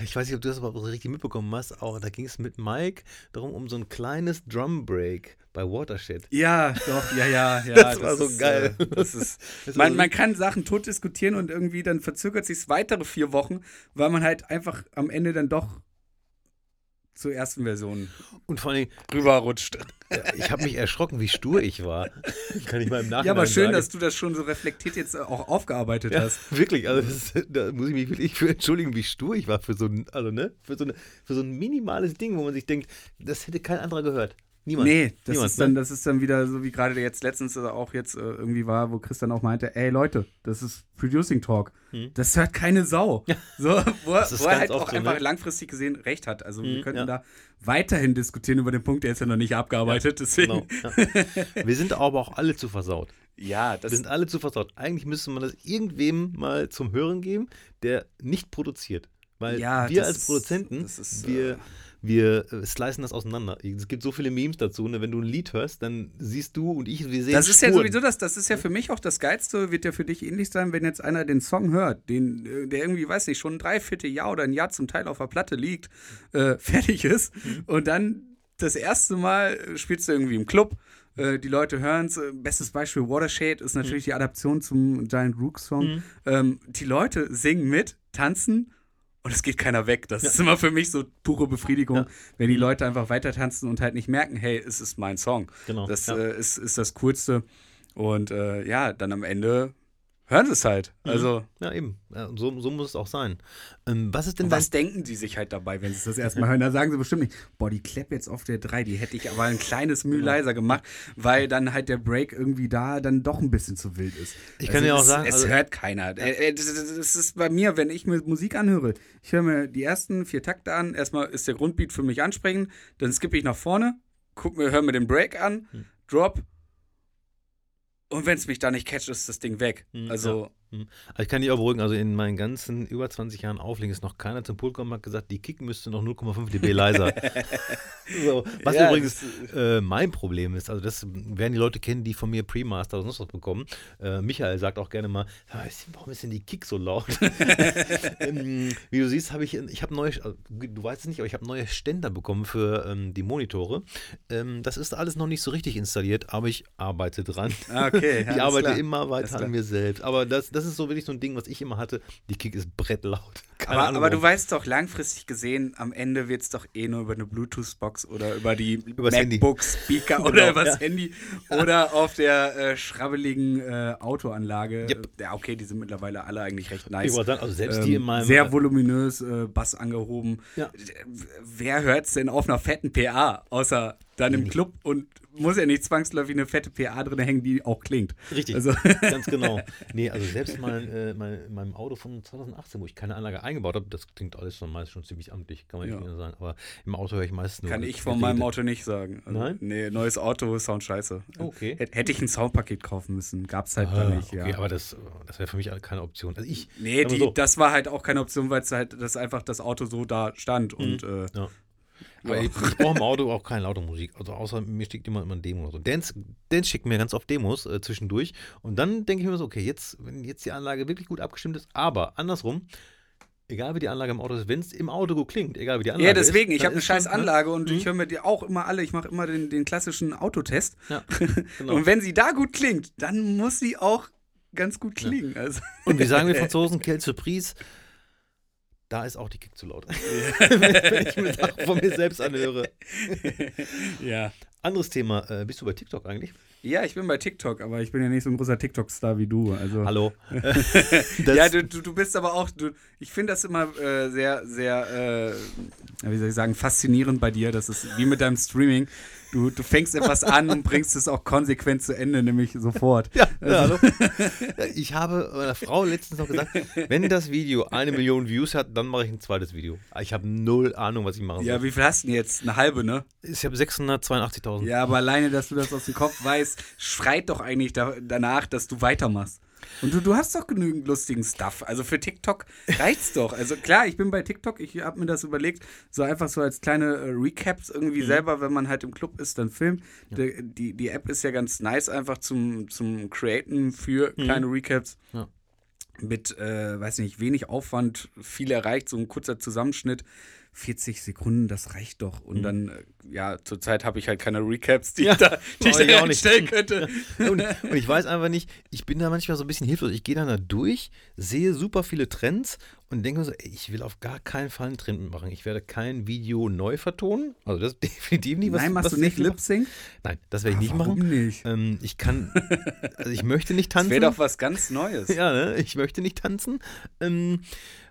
ich weiß nicht, ob du das aber richtig mitbekommen hast, auch da ging es mit Mike darum, um so ein kleines Drum Break bei Watershed. Ja, doch, ja, ja, ja. Das war so ist, geil. Äh, das ist, Das man, man kann Sachen tot diskutieren und irgendwie dann verzögert sich weitere vier Wochen, weil man halt einfach am Ende dann doch zur ersten Version Und vor allem, rüberrutscht. ich habe mich erschrocken, wie stur ich war. (laughs) Kann ich mal im Nachhinein Ja, aber schön, sagen. dass du das schon so reflektiert jetzt auch aufgearbeitet Ja, hast. wirklich, also das, da muss ich mich wirklich für entschuldigen, wie stur ich war für so ein, also ne, für so, eine, für so ein minimales Ding, wo man sich denkt, das hätte kein anderer gehört. Niemand. Nee, das Niemand, ist, dann, ne? das ist dann wieder so, wie gerade jetzt letztens auch jetzt äh, irgendwie war, wo Christian auch meinte, ey Leute, das ist Producing Talk. Hm. Das hört keine Sau. (laughs) So, wo, er- wo er halt auch so, einfach ne? langfristig gesehen recht hat. Also wir Hm, könnten ja. da weiterhin diskutieren über den Punkt, der ist ja noch nicht abgearbeitet. Deswegen. Genau, ja. (laughs) Wir sind aber auch alle zu versaut. Ja, Wir das sind alle zu versaut. Eigentlich müsste man das irgendwem mal zum Hören geben, der nicht produziert. Weil Ja, wir als Produzenten, ist, wir, äh, wir äh, slicen das auseinander. Es gibt so viele Memes dazu. Ne? Wenn du ein Lied hörst, dann siehst du und ich, wir sehen Das ist ja Spuren. sowieso das, das ist ja für mich auch das Geilste, wird ja für dich ähnlich sein, wenn jetzt einer den Song hört, den, äh, der irgendwie, weiß nicht, schon ein Dreivierteljahr oder ein Jahr zum Teil auf der Platte liegt, äh, (laughs) fertig ist und dann das erste Mal äh, spielst du irgendwie im Club, die Leute hören es. Bestes Beispiel Watershed ist natürlich die Adaption zum Giant Rook Song. Ähm, die Leute singen mit, tanzen und es geht keiner weg. Das ist immer für mich so pure Befriedigung, Ja. wenn die Leute einfach weiter tanzen und halt nicht merken, hey, es ist mein Song. Genau, Das ja. äh, ist, ist das Coolste. Und äh, ja, dann am Ende hören sie es halt. Also, Ja, eben. Ja, so, so muss es auch sein. Ähm, was ist denn was denken sie sich halt dabei, wenn sie das erstmal hören? Da sagen sie bestimmt nicht, boah, die Clap jetzt auf der 3, die hätte ich aber ein kleines Mühe leiser gemacht, weil dann halt der Break irgendwie da dann doch ein bisschen zu wild ist. Ich kann dir auch sagen, es also- hört keiner. Äh, äh, das ist bei mir, wenn ich mir Musik anhöre, ich höre mir die ersten vier Takte an, erstmal ist der Grundbeat für mich ansprechend, dann skippe ich nach vorne, guck mir, höre mir den Break an, Hm. Drop und wenn es mich da nicht catcht, ist das Ding weg. Hm, Also. Also ich kann dich auch beruhigen, also in meinen ganzen über 20 Jahren Auflegen ist noch keiner zum Pult gekommen und hat gesagt, die Kick müsste noch 0,5 dB leiser. (laughs) so, was Ja, übrigens äh, mein Problem ist, also das werden die Leute kennen, die von mir Pre-Master oder sonst was bekommen. Äh, Michael sagt auch gerne mal, "Ja, ist- warum ist denn die Kick so laut? (laughs) ähm, wie du siehst, habe ich, ich habe neue, also, du weißt es nicht, aber ich habe neue Ständer bekommen für ähm, die Monitore. Ähm, das ist alles noch nicht so richtig installiert, aber ich arbeite dran. Ah, okay, (laughs) ich arbeite klar. immer weiter an mir selbst. Aber das, das ist so wirklich so ein Ding, was ich immer hatte. Die Kick ist brettlaut. (laughs) Keine aber, Ahnung, aber du weißt doch, langfristig gesehen, am Ende wird es doch eh nur über eine Bluetooth-Box oder über die. MacBook-Speaker (laughs) oder Genau, übers ja. Handy oder auf der äh, schrabbeligen äh, Autoanlage. Yep. Ja, okay, die sind mittlerweile alle eigentlich recht nice. sagen, also selbst die Ähm, in meinem. sehr voluminös, äh, Bass angehoben. Ja. Wer hört es denn auf einer fetten PA, außer dann im Club und muss ja nicht zwangsläufig eine fette PA drin hängen, die auch klingt. Richtig, Also, ganz genau. (laughs) Nee, also selbst mein, äh, mein, in meinem Auto von 2018, wo ich keine Anlage eingebaut habe, das klingt alles schon meist schon ziemlich amtlich, kann man Ja. nicht mehr sagen. Aber im Auto höre ich meistens nur. Kann ich von meinem Auto nicht sagen. Also, Nein? Nee, neues Auto, Sound scheiße. Okay. Hätt- Hätte ich ein Soundpaket kaufen müssen. Gab's halt Ah, da nicht, okay, ja. aber das, das wäre für mich keine Option. Also ich. nee, die, so, das war halt auch keine Option, weil es halt das einfach das Auto so da stand. Und äh, ja. Ja. ich, ich brauche im Auto auch keine laute Musik. Also außer mir schickt immer, immer ein Demo oder so. Dance, Dance schickt mir ganz oft Demos äh, zwischendurch. Und dann denke ich mir so, okay, jetzt, wenn jetzt die Anlage wirklich gut abgestimmt ist, aber andersrum, egal wie die Anlage im Auto ist, wenn es im Auto gut klingt, egal wie die Anlage ja, ist. deswegen, ich dann habe eine ist scheiß ne? Anlage und Mhm. ich höre mir die auch immer alle, ich mache immer den, den klassischen Autotest. Ja, (laughs) genau. Und wenn sie da gut klingt, dann muss sie auch ganz gut klingen. Also, Und wie sagen wir (laughs) Franzosen, quelle surprise, da ist auch die Kick zu laut. (laughs) (laughs) wenn ich mir Sachen von mir selbst anhöre. (laughs) ja. Anderes Thema, äh, bist du bei TikTok eigentlich? Ja, ich bin bei TikTok, aber ich bin ja nicht so ein großer TikTok-Star wie du. Also. Hallo. ja, du, du, bist aber auch, du, ich finde das immer äh, sehr, sehr, äh, wie soll ich sagen, faszinierend bei dir. Das ist wie mit deinem Streaming. Du, du fängst etwas an und bringst es auch konsequent zu Ende, nämlich sofort. Ja, ja hallo. Ich habe meiner Frau letztens noch gesagt, wenn das Video eine Million Views hat, dann mache ich ein zweites Video. Ich habe null Ahnung, was ich machen soll. Ja, wie viel hast du denn jetzt? Eine halbe, ne? ich habe 682.000. Ja, aber alleine, dass du das aus dem Kopf weißt, schreit doch eigentlich da, danach, dass du weitermachst. Und du, du hast doch genügend lustigen Stuff. Also für TikTok reicht's doch. Also klar, ich bin bei TikTok, ich habe mir das überlegt, so einfach so als kleine äh, Recaps irgendwie selber, wenn man halt im Club ist, dann filmt. Die, die, die App ist ja ganz nice einfach zum, zum Createn für kleine Recaps. Ja. Mit, äh, weiß nicht, wenig Aufwand, viel erreicht, so ein kurzer Zusammenschnitt. 40 Sekunden, das reicht doch. Und dann, äh, ja, zurzeit habe ich halt keine Recaps, die (laughs) Ja, ich da, die ich da auch nicht. stellen könnte. (laughs) Und, und ich weiß einfach nicht, ich bin da manchmal so ein bisschen hilflos. Ich gehe dann da durch, sehe super viele Trends und denke mir so, ey, ich will auf gar keinen Fall einen Trend mitmachen. Ich werde kein Video neu vertonen. Also das ist (laughs) definitiv nicht was Nein, machst was du nicht. Lip Sync? Nein, das werde ich nicht Warum machen. nicht? Ähm, ich kann, also ich möchte nicht Das tanzen. wäre doch was ganz Neues. Ja, ne? ich möchte nicht tanzen. Ähm,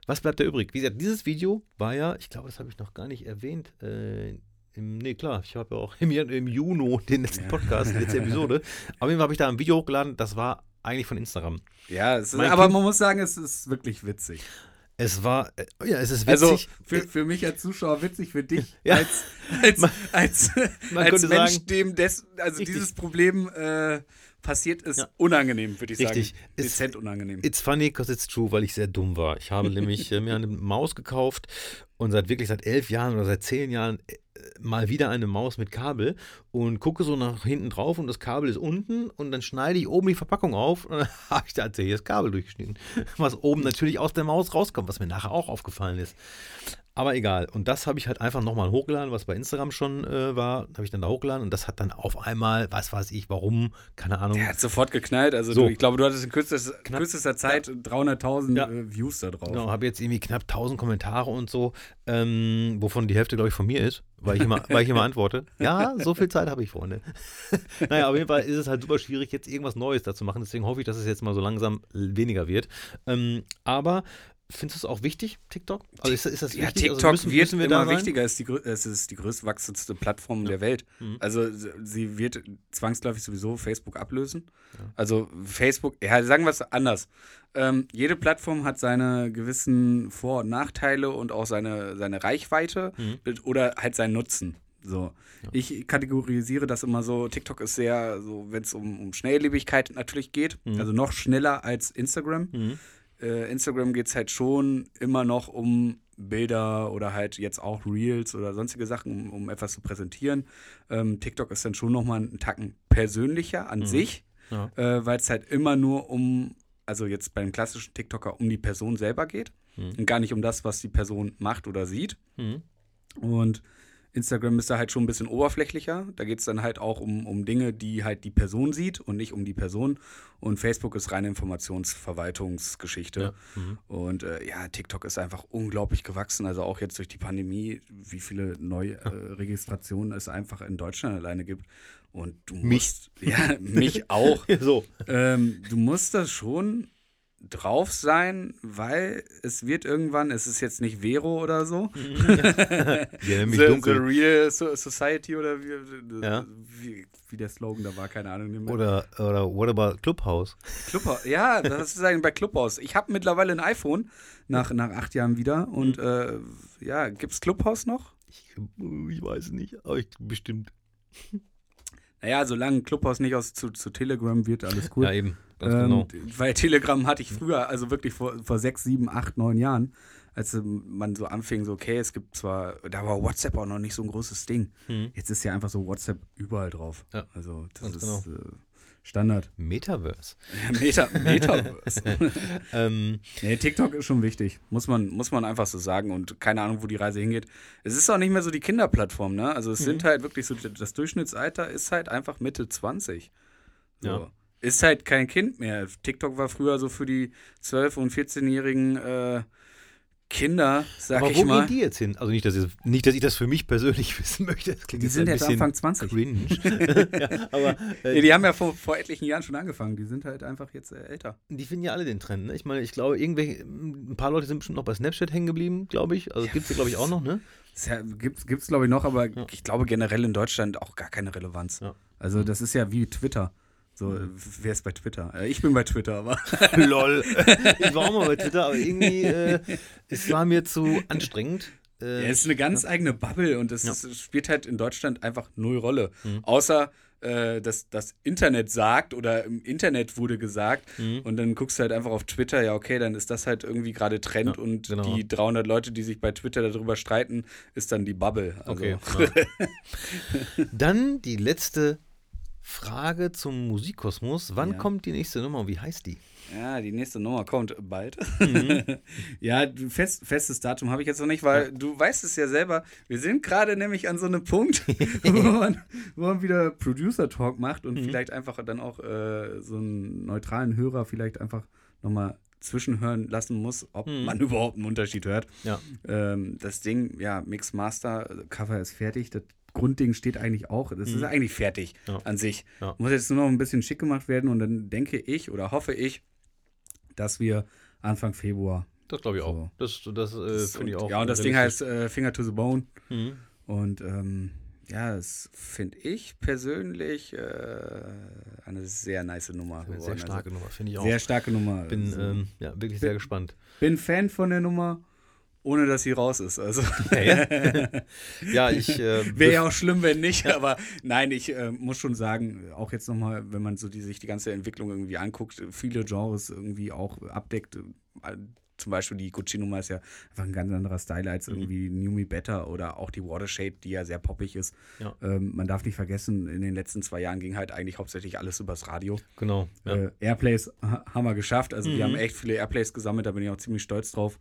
was bleibt da übrig? Wie gesagt, dieses Video war ja, ich glaube, das habe ich noch gar nicht erwähnt. Äh, im, nee, klar, ich habe ja auch (laughs) im, im Juni den letzten Podcast, die letzte Episode. Auf jeden Fall habe ich da ein Video hochgeladen, das war eigentlich von Instagram. Ja, ist, aber Kind- man muss sagen, es ist wirklich witzig. Es war, äh, ja, es ist Also witzig. für, für mich als Zuschauer witzig, für dich (laughs) Ja. als, als, Man- als, (laughs) man als Mensch, sagen- dem des, also Richtig. dieses Problem äh, passiert ist, Ja. unangenehm, würde ich Richtig. sagen. Dezent unangenehm. It's funny because it's true, weil ich sehr dumm war. Ich habe (laughs) nämlich äh, mir eine Maus gekauft und seit wirklich seit elf Jahren oder seit zehn Jahren äh, mal wieder eine Maus mit Kabel und gucke so nach hinten drauf und das Kabel ist unten und dann schneide ich oben die Verpackung auf und dann (laughs) habe ich da tatsächlich das Kabel durchgeschnitten, was oben natürlich aus der Maus rauskommt, was mir nachher auch aufgefallen ist. Aber egal. Und das habe ich halt einfach nochmal hochgeladen, was bei Instagram schon äh, war. Habe ich dann da hochgeladen und das hat dann auf einmal, was weiß ich, warum, keine Ahnung. Der hat sofort geknallt. Also So. du, ich glaube, du hattest in kürzester, Knapp- kürzester Zeit 300.000 Ja. äh, Views da drauf. Genau, habe jetzt irgendwie knapp 1000 Kommentare und so, ähm, wovon die Hälfte, glaube ich, von mir ist, weil ich immer, (laughs) weil ich immer antworte. Ja, so viel Zeit habe ich, Freunde. (laughs) naja, auf jeden Fall ist es halt super schwierig, jetzt irgendwas Neues da zu machen. Deswegen hoffe ich, dass es jetzt mal so langsam weniger wird. Ähm, aber findest du es auch wichtig, TikTok? Also ist, ist das Ja, wichtig? TikTok also müssen, wird müssen wir immer wichtiger. Es ist, die, es ist die größtwachsendste Plattform der Welt. Mhm. Also sie- wird zwangsläufig sowieso Facebook ablösen. Also Facebook, ja, sagen wir es anders. Ähm, jede Plattform hat seine gewissen Vor- und Nachteile und auch seine, seine Reichweite Mhm. oder halt seinen Nutzen. So. Ich kategorisiere das immer so, TikTok ist sehr, so, wenn es um, um Schnelllebigkeit natürlich geht, also noch schneller als Instagram Mhm. Äh, Instagram geht es halt schon immer noch um Bilder oder halt jetzt auch Reels oder sonstige Sachen, um, um etwas zu präsentieren. Ähm, TikTok ist dann schon nochmal einen Tacken persönlicher an sich, Ja. äh, weil es halt immer nur um, also jetzt beim klassischen TikToker, um die Person selber geht und gar nicht um das, was die Person macht oder sieht. Mhm. Und Instagram ist da halt schon ein bisschen oberflächlicher. Da geht es dann halt auch um, um Dinge, die halt die Person sieht und nicht um die Person. Und Facebook ist reine Informationsverwaltungsgeschichte. Ja. Mhm. Und äh, ja, TikTok ist einfach unglaublich gewachsen. Also auch jetzt durch die Pandemie, wie viele neue äh, es einfach in Deutschland alleine gibt. Und du Mich. musst, ja, mich (laughs) auch. So. Ähm, du musst das schon drauf sein, weil es wird irgendwann, es ist jetzt nicht Vero oder so, (laughs) Ja, the, dunkel. the Real So- Society oder wie, Ja. wie, wie der Slogan da war, keine Ahnung. mehr. Oder, oder what about Clubhouse? Clubhouse. Ja, das ist eigentlich bei Clubhouse. Ich habe mittlerweile ein iPhone nach, nach acht Jahren wieder und Mhm. äh, ja, gibt's Clubhouse noch? Ich, ich weiß nicht, aber ich, bestimmt. Naja, solange Clubhouse nicht aus zu, zu Telegram wird, alles cool. Ja, eben. Ganz Ähm, genau. Weil Telegram hatte ich früher, also wirklich vor, vor sechs, sieben, acht, neun Jahren, als ähm, man so anfing, so, okay, es gibt zwar, da war WhatsApp auch noch nicht so ein großes Ding. Mhm. Jetzt ist ja einfach so WhatsApp überall drauf. Ja, Also das ganz ist genau. äh, Standard. Metaverse. Meta, Metaverse. (laughs) Ähm, nee, TikTok ist schon wichtig. Muss man, muss man einfach so sagen. Und keine Ahnung, wo die Reise hingeht. Es ist auch nicht mehr so die Kinderplattform, ne? Also es Mhm. sind halt wirklich so, das Durchschnittsalter ist halt einfach Mitte 20. So. Ja. Ist halt kein Kind mehr. TikTok war früher so für die 12- und 14-jährigen äh, Kinder, sag aber ich wo mal. gehen die jetzt hin? Also nicht dass, ich, nicht, dass ich das für mich persönlich (laughs) wissen möchte. Das klingt Die jetzt sind ein jetzt bisschen Anfang 20. Cringe. (laughs) (laughs) ja, aber äh, Nee, die haben ja vor, vor etlichen Jahren schon angefangen. Die sind halt einfach jetzt äh, älter. die finden ja alle den Trend. Ne? Ich meine, ich glaube, irgendwelche, ein paar Leute sind bestimmt noch bei Snapchat hängen geblieben, glaube ich. Also gibt es ja, glaube ich, auch noch, ne? Ja, gibt's, gibt's glaube ich noch, aber ich glaube generell in Deutschland auch gar keine Relevanz. Ja. Also das ist ja wie Twitter. So, äh, wer ist bei Twitter? Äh, Ich bin bei Twitter, aber (laughs) Lol. ich war auch mal bei Twitter, aber irgendwie, äh, es war mir zu anstrengend. Äh, ja, es ist eine ganz eigene Bubble und das Ja. spielt halt in Deutschland einfach null Rolle. Mhm. Außer äh, dass das Internet sagt oder im Internet wurde gesagt Mhm. und dann guckst du halt einfach auf Twitter, ja okay, dann ist das halt irgendwie gerade Trend Ja, und genau. die 300 Leute, die sich bei Twitter darüber streiten, ist dann die Bubble. Also, Okay. (laughs) ja. Dann die letzte Frage zum Musikkosmos. Wann Ja. kommt die nächste Nummer und wie heißt die? Ja, die nächste Nummer kommt bald. Mhm. (laughs) ja, fest, festes Datum habe ich jetzt noch nicht, weil du weißt es ja selber. Wir sind gerade nämlich an so einem Punkt, (laughs) (laughs) wo, man, wo man wieder Producer-Talk macht Mhm. und vielleicht einfach dann auch äh, so einen neutralen Hörer vielleicht einfach nochmal zwischenhören lassen muss, ob Mhm. man überhaupt einen Unterschied hört. Ja. Ähm, das Ding, ja, Mix Master, Cover ist fertig. Das Grundding steht eigentlich auch. Das ist eigentlich fertig Mhm. Ja. an sich. Ja. Muss jetzt nur noch ein bisschen schick gemacht werden und dann denke ich oder hoffe ich, dass wir Anfang Februar. Das glaube ich auch. Das, das äh, finde ich auch. Ja, und das Ding heißt äh, Finger to the Bone. Mhm. Und ähm, ja, das finde ich persönlich äh, eine sehr nice Nummer. Sehr geworden. starke Nummer, finde ich Also, auch. sehr starke Nummer. bin Also, ähm, ja, wirklich sehr gespannt. bin Fan von der Nummer, ohne dass sie raus ist. Also Ja, (laughs) ich. Äh, Wäre ja auch schlimm, wenn nicht, aber nein, ich äh, muss schon sagen, auch jetzt nochmal, wenn man so die, sich die ganze Entwicklung irgendwie anguckt, viele Genres irgendwie auch abdeckt. Äh, Zum Beispiel die Gucci-Nummer ist ja einfach ein ganz anderer Style als Mhm. irgendwie New Me Better oder auch die Watershade, die ja sehr poppig ist. Ja. Ähm, man darf nicht vergessen, in den letzten zwei Jahren ging halt eigentlich hauptsächlich alles übers Radio. genau. Ja. Mhm. Äh, Airplays ha- haben wir geschafft. Also wir haben echt viele Airplays gesammelt, da bin ich auch ziemlich stolz drauf.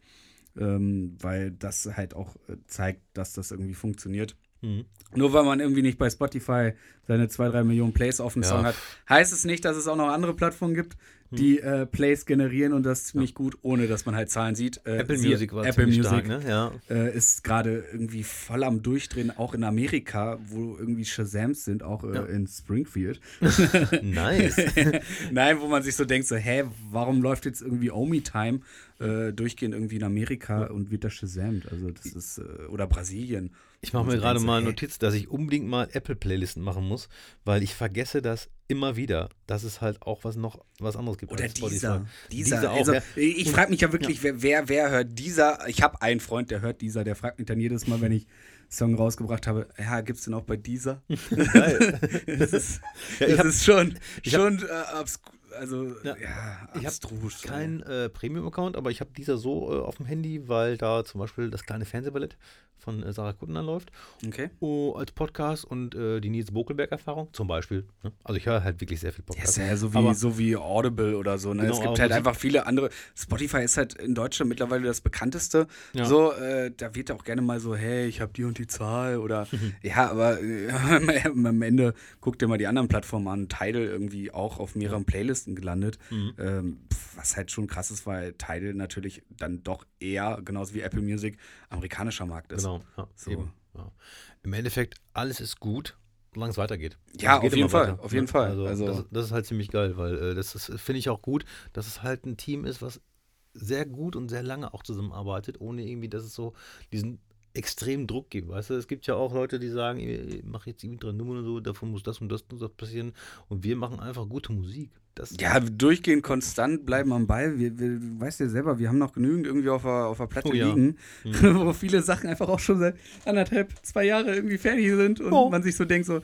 Ähm, weil das halt auch äh, zeigt, dass das irgendwie funktioniert. Mhm. Nur weil man irgendwie nicht bei Spotify seine 2, 3 Millionen Plays auf dem Ja. Song hat, heißt es nicht, dass es auch noch andere Plattformen gibt, die äh, Plays generieren und das ziemlich gut, ohne dass man halt Zahlen sieht. Äh, Apple Music war Apple Music stark, ne? Ja. äh, ist gerade irgendwie voll am Durchdrehen, auch in Amerika, wo irgendwie Shazams sind, auch äh, Ja. in Springfield. (laughs) Nice. (laughs) Nein, wo man sich so denkt, so, hä, warum läuft jetzt irgendwie Omi Time äh, durchgehend irgendwie in Amerika und wird da Shazamt? Also das ist, äh, oder Brasilien. Ich mache mir gerade mal? Notiz, dass ich unbedingt mal Apple-Playlisten machen muss, weil ich vergesse das immer wieder, dass es halt auch was noch was anderes gibt. Oder dieser. Dieser. Dieser auch, also, ja. Ich frage mich ja wirklich, wer, wer, wer hört dieser? Ich habe einen Freund, der hört dieser, der fragt mich dann jedes Mal, wenn ich Song rausgebracht habe, ja, gibt's den auch bei dieser? (laughs) Geil. (laughs) Das ist, Ja, das hab- ist schon, hab- schon äh, also Ja. ja, Ich habe keinen äh, Premium-Account, aber ich habe dieser so äh, auf dem Handy, weil da zum Beispiel das kleine Fernsehballett von äh, Sarah Kutten anläuft Okay. oh, als Podcast und äh, die Nils Bokelberg-Erfahrung zum Beispiel. Ne? Also ich höre halt wirklich sehr viel Ja, Podcast. ist ja so wie, Aber- so wie Audible oder so. Ne? Genau, es gibt halt einfach viele andere. Spotify ist halt in Deutschland mittlerweile das bekannteste. Ja. So, äh, da wird auch gerne mal so, hey, ich habe die und die Zahl oder (laughs) ja, aber äh, (laughs) am Ende guck dir mal die anderen Plattformen an. Tidal irgendwie auch auf mehreren Playlisten gelandet. Mhm. Ähm, was halt schon krass ist, weil Tidal natürlich dann doch eher, genauso wie Apple Music, amerikanischer Markt ist. Genau, ja, So. ja. Im Endeffekt, alles ist gut, solange es weitergeht. Ja, geht auf jeden Fall, weiter, auf jeden ne? Fall. Also, Also- das, das ist halt ziemlich geil, weil äh, das finde ich auch gut, dass es halt ein Team ist, was sehr gut und sehr lange auch zusammenarbeitet, ohne irgendwie, dass es so diesen extremen Druck gibt. Weißt du, es gibt ja auch Leute, die sagen, ich mache jetzt irgendwie drei Nummern und so, davon muss das und das und das passieren und wir machen einfach gute Musik. Das, Ja, durchgehend konstant bleiben am Ball. Wir, wir, du weißt ja selber, wir haben noch genügend irgendwie auf der, auf der Platte Oh ja. liegen, (laughs) wo viele Sachen einfach auch schon seit anderthalb, zwei Jahre irgendwie fertig sind und Oh. man sich so denkt so,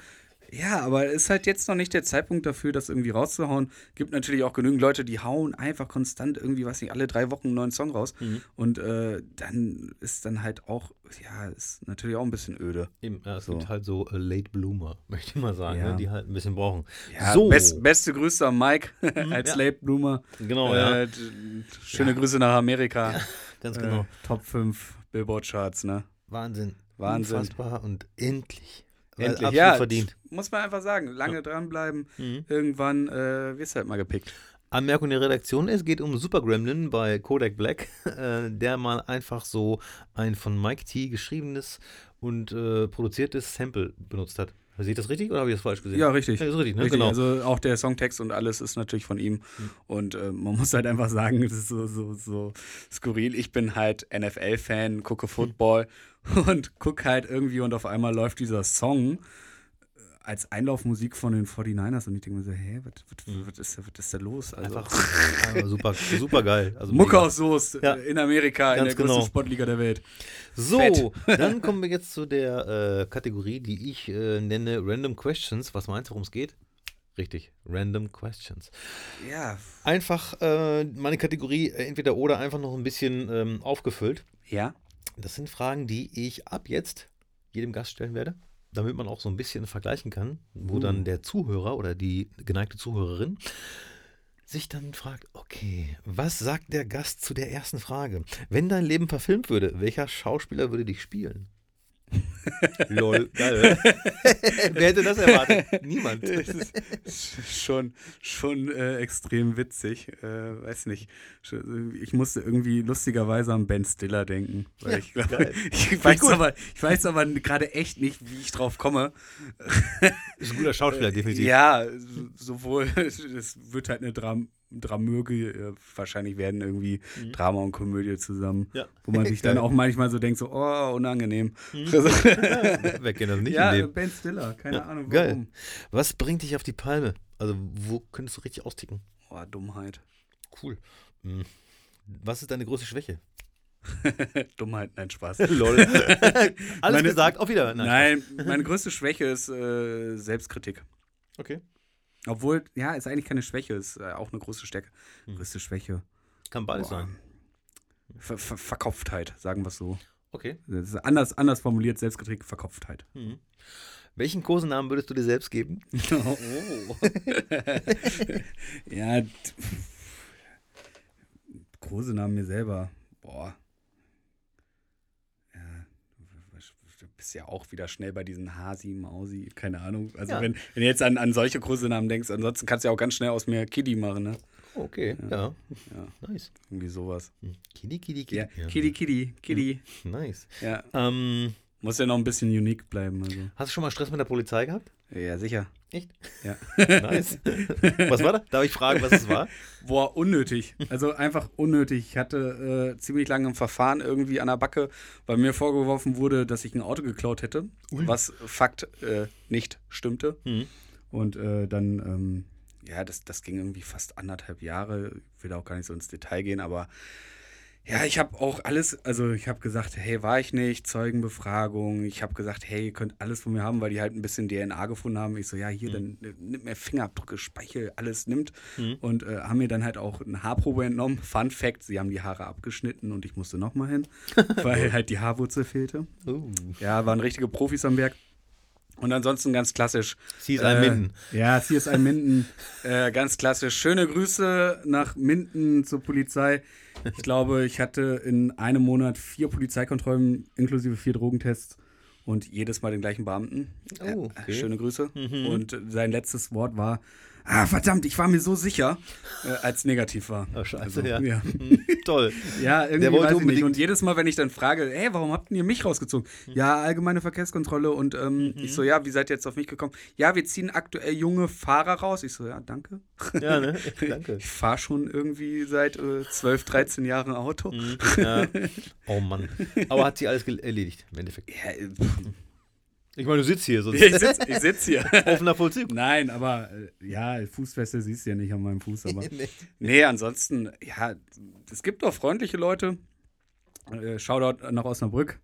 ja, aber ist halt jetzt noch nicht der Zeitpunkt dafür, das irgendwie rauszuhauen. Gibt natürlich auch genügend Leute, die hauen einfach konstant irgendwie, weiß nicht, alle drei Wochen einen neuen Song raus. Mhm. Und äh, dann ist dann halt auch, ja, ist natürlich auch ein bisschen öde. Eben, ja, es So. gibt halt so äh, Late Bloomer, (laughs) möchte ich mal sagen, Ja. ne, die halt ein bisschen brauchen. Ja, so, best, beste Grüße an Mike (laughs) als ja. Late Bloomer. genau, ja, Äh, d- schöne Grüße nach Amerika. (laughs) ganz genau. Äh, Top 5 Billboard-Charts, ne? Wahnsinn. Wahnsinn. Unfassbar und endlich. Endlich, ja. verdient. Muss man einfach sagen. Lange dranbleiben. Mhm. Irgendwann äh, wirst du halt mal gepickt. Anmerkung der Redaktion, es geht um Super Gremlin bei Kodak Black, (laughs) äh, der mal einfach so ein von Mike T geschriebenes und äh, produziertes Sample benutzt hat. Sehe ich das richtig oder habe ich das falsch gesehen? Ja, richtig. Ja, richtig, ne? Richtig, genau. Also auch der Songtext und alles ist natürlich von ihm. Und äh, man muss halt einfach sagen, (laughs) es ist so, so, so skurril. Ich bin halt NFL-Fan, gucke Football und gucke halt irgendwie und auf einmal läuft dieser Song äh, als Einlaufmusik von den 49ers und ich denke mir so, hä, was, was, was, ist, ist da los? Also, einfach super, (laughs) super geil. Also Mucke aus Soest Ja. in Amerika, in Ganz der größten genau. Sportliga der Welt. So, Fett. (laughs) dann (laughs) kommen wir jetzt zu der äh, Kategorie, die ich äh, nenne Random Questions. Was meinst du, worum es geht? Richtig, Random Questions. Ja. Einfach äh, meine Kategorie äh, entweder oder einfach noch ein bisschen ähm, aufgefüllt. Ja? Das sind Fragen, die ich ab jetzt jedem Gast stellen werde, damit man auch so ein bisschen vergleichen kann, wo Uh. dann der Zuhörer oder die geneigte Zuhörerin sich dann fragt, okay, was sagt der Gast zu der ersten Frage? Wenn dein Leben verfilmt würde, welcher Schauspieler würde dich spielen? Lol, (laughs) geil. Wer hätte das erwartet? Niemand. (laughs) Es ist schon, schon äh, extrem witzig. Äh, weiß nicht. Ich musste irgendwie lustigerweise an Ben Stiller denken. Ja, ich, glaube, geil. (laughs) ich, weiß aber, ich weiß aber gerade echt nicht, wie ich drauf komme. Ist ein guter Schauspieler, definitiv. Ja, so- sowohl, es wird halt eine Dram Dramurgie, äh, wahrscheinlich werden irgendwie Drama und Komödie zusammen. Mhm. Ja. Wo man sich dann Geil. (laughs) auch manchmal so denkt, so, oh, unangenehm. (laughs) (laughs) Wer kennt das nicht ja, Leben? Ben Stiller, keine Ja, Ahnung geil. warum. Was bringt dich auf die Palme? Also, wo könntest du richtig austicken? Oh, Dummheit. Cool. Hm. Was ist deine größte Schwäche? Dummheit, nein, Spaß. Lol. Alles Meine- gesagt, auf wieder. Nein, meine größte Schwäche ist äh, Selbstkritik. Okay. Obwohl, ja, ist eigentlich keine Schwäche, ist äh, auch eine große Stärke. Hm. Größte Schwäche. Kann beides Boah. sein. Ver Ver Verkopftheit, sagen wir es so. Okay. Das ist anders, anders formuliert, Selbstkritik, Verkopftheit. Mhm. Welchen Kosenamen würdest du dir selbst geben? (laughs) (laughs) oh. (laughs) ja, d- große Namen mir selber. Boah. Bist ja auch wieder schnell bei diesen Hasi, Mausi, keine Ahnung. Also Ja. wenn, wenn du jetzt an, an solche Kosenamen denkst, ansonsten kannst du ja auch ganz schnell aus mir Kiddy machen, ne? Okay, ja. Ja. Nice. Irgendwie sowas. Kitty, Kitty, Kitty. Ja, Kiddy, Kiddy, Kiddy. Nice. Ja. Ähm, Muss ja noch ein bisschen unique bleiben. Also. hast du schon mal Stress mit der Polizei gehabt? Ja, sicher. Echt? Ja. (laughs) Nice. was war da? Darf ich fragen, was es war? Boah, unnötig. Also einfach unnötig. Ich hatte äh, ziemlich lange ein Verfahren irgendwie an der Backe, weil mir vorgeworfen wurde, dass ich ein Auto geklaut hätte, was Fakt äh, nicht stimmte. Mhm. Und äh, dann, ähm, ja, das, das ging irgendwie fast anderthalb Jahre. Ich will auch gar nicht so ins Detail gehen, aber ja, ich habe auch alles, also ich habe gesagt, hey, war ich nicht, Zeugenbefragung. Ich habe gesagt, hey, ihr könnt alles von mir haben, weil die halt ein bisschen DNA gefunden haben. Ich so, ja, hier, dann äh, nimmt mir Fingerabdrücke, Speichel, alles nimmt. Und äh, haben mir dann halt auch eine Haarprobe entnommen. Fun Fact, sie haben die Haare abgeschnitten und ich musste nochmal hin, (laughs) weil halt die Haarwurzel fehlte. Uh, Ja, waren richtige Profis am Werk. Und ansonsten ganz klassisch. sie ist ein Äh, Minden. Ja, CSI Minden. (laughs) äh, ganz klassisch. Schöne Grüße nach Minden zur Polizei. Ich glaube, ich hatte in einem Monat vier Polizeikontrollen inklusive vier Drogentests und jedes Mal den gleichen Beamten. Oh, Äh, okay. Mhm. Schöne Grüße. Und sein letztes Wort war: Ah, verdammt, ich war mir so sicher, äh, als negativ war. Oh, scheiße, Also, ja. ja. Hm, (laughs) Toll. Ja, irgendwie weiß ich nicht. Und jedes Mal, wenn ich dann frage, hey, warum habt ihr mich rausgezogen? Ja, allgemeine Verkehrskontrolle. Und ähm, ich so, ja, wie seid ihr jetzt auf mich gekommen? Ja, wir ziehen aktuell junge Fahrer raus. Ich so, ja, danke. Ja, ne? (laughs) Danke. Ich fahre schon irgendwie seit äh, 12, 13 Jahren Auto. Mhm, ja. (laughs) Oh Mann. Aber hat sie alles erledigt, im Endeffekt. Ja, äh, pff. Ich meine, du sitzt hier, sonst (laughs) ich sitze ich sitz hier. (laughs) offener Vollzug. Nein, aber äh, ja, Fußfeste siehst du ja nicht an meinem Fuß. Aber (laughs) Nee. nee, ansonsten, ja, es gibt doch freundliche Leute. Äh, Shoutout nach Osnabrück.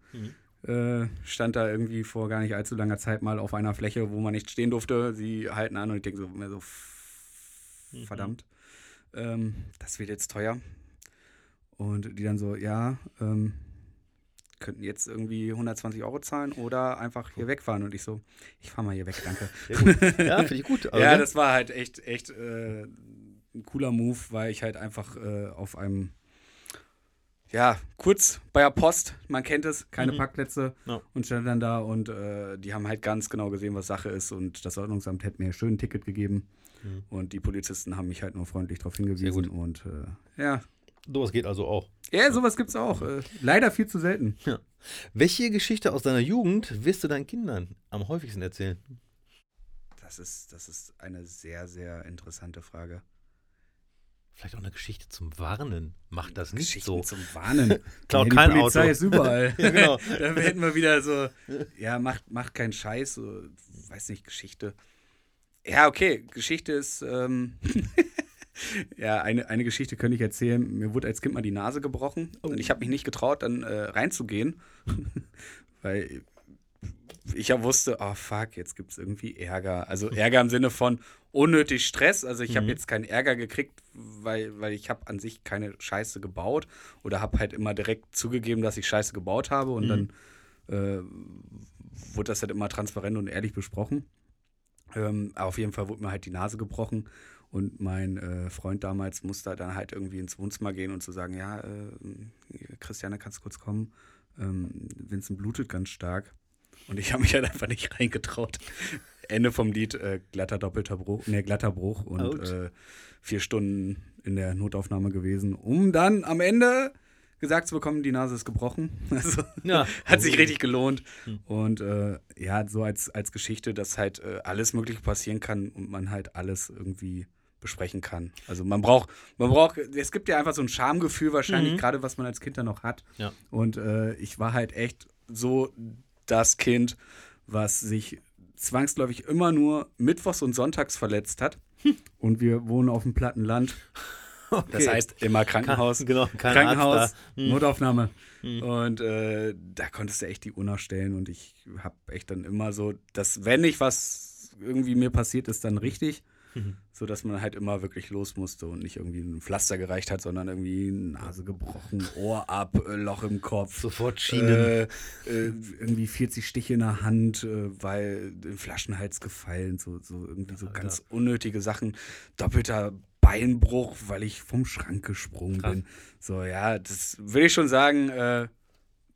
Äh, stand da irgendwie vor gar nicht allzu langer Zeit mal auf einer Fläche, wo man nicht stehen durfte. Sie halten an und ich denke so, mir so, f- verdammt, ähm, das wird jetzt teuer. Und die dann so, ja, ähm, könnten jetzt irgendwie 120 Euro zahlen oder einfach hier wegfahren. Und ich so, ich fahre mal hier weg, danke. Ja, (laughs) finde ich gut. Ja, ne? das war halt echt, echt äh, ein cooler Move, weil ich halt einfach äh, auf einem, ja, kurz bei der Post, man kennt es, keine Parkplätze Ja. und stand dann da und äh, die haben halt ganz genau gesehen, was Sache ist und das Ordnungsamt hätte mir schön ein Ticket gegeben und die Polizisten haben mich halt nur freundlich darauf hingewiesen und äh, ja. Sowas geht also auch. Ja, sowas gibt's auch. Äh, leider viel zu selten. Welche Geschichte aus deiner Jugend wirst du deinen Kindern am häufigsten erzählen? Das ist, das ist eine sehr, sehr interessante Frage. Vielleicht auch eine Geschichte zum Warnen. Macht das nicht Geschichten so. zum Warnen. (laughs) Klaut kein Polizei Auto. ist überall. (laughs) Ja, genau. (laughs) da hätten wir wieder so, ja, macht, macht keinen Scheiß, so, weiß nicht, Geschichte. Ja, okay, Geschichte ist, ähm, ja, eine, eine Geschichte könnte ich erzählen. Mir wurde als Kind mal die Nase gebrochen und ich habe mich nicht getraut, dann äh, reinzugehen, (laughs) weil ich ja wusste, oh fuck, jetzt gibt es irgendwie Ärger. Also Ärger im Sinne von unnötig Stress. Also ich habe jetzt keinen Ärger gekriegt, weil, weil ich habe an sich keine Scheiße gebaut oder habe halt immer direkt zugegeben, dass ich Scheiße gebaut habe und dann äh, wurde das halt immer transparent und ehrlich besprochen. Ähm, aber auf jeden Fall wurde mir halt die Nase gebrochen und mein äh, Freund damals musste dann halt irgendwie ins Wohnzimmer gehen und zu sagen, ja, äh, Christiane, kannst du kurz kommen? Ähm, Vincent blutet ganz stark. Und ich habe mich halt einfach nicht (laughs) reingetraut. Ende vom Lied, äh, glatter doppelter Bruch, ne, glatter Bruch und äh, vier Stunden in der Notaufnahme gewesen, um dann am Ende gesagt zu bekommen, die Nase ist gebrochen. (laughs) Also Ja. hat sich richtig gelohnt. Und äh, ja, so als, als Geschichte, dass halt äh, alles Mögliche passieren kann und man halt alles irgendwie besprechen kann. Also man braucht, man braucht, es gibt ja einfach so ein Schamgefühl wahrscheinlich, gerade was man als Kind dann noch hat. Ja. Und äh, ich war halt echt so das Kind, was sich zwangsläufig immer nur mittwochs und sonntags verletzt hat. (laughs) Und wir wohnen auf dem platten Land. (laughs) Das Okay. heißt immer Krankenhaus. genau, kein Krankenhaus. Hm. Notaufnahme. Und äh, da konntest du echt die Uhr stellen. Und ich habe echt dann immer so, dass wenn nicht was irgendwie mir passiert ist, dann richtig. Mhm. So dass man halt immer wirklich los musste und nicht irgendwie ein Pflaster gereicht hat, sondern irgendwie Nase gebrochen, Ohr ab, äh, Loch im Kopf. Sofort Schienen. Äh, äh, irgendwie 40 Stiche in der Hand, äh, weil im Flaschenhals gefallen, so, so irgendwie so ganz unnötige Sachen. Doppelter Beinbruch, weil ich vom Schrank gesprungen Krass. bin. So, ja, das will ich schon sagen, äh,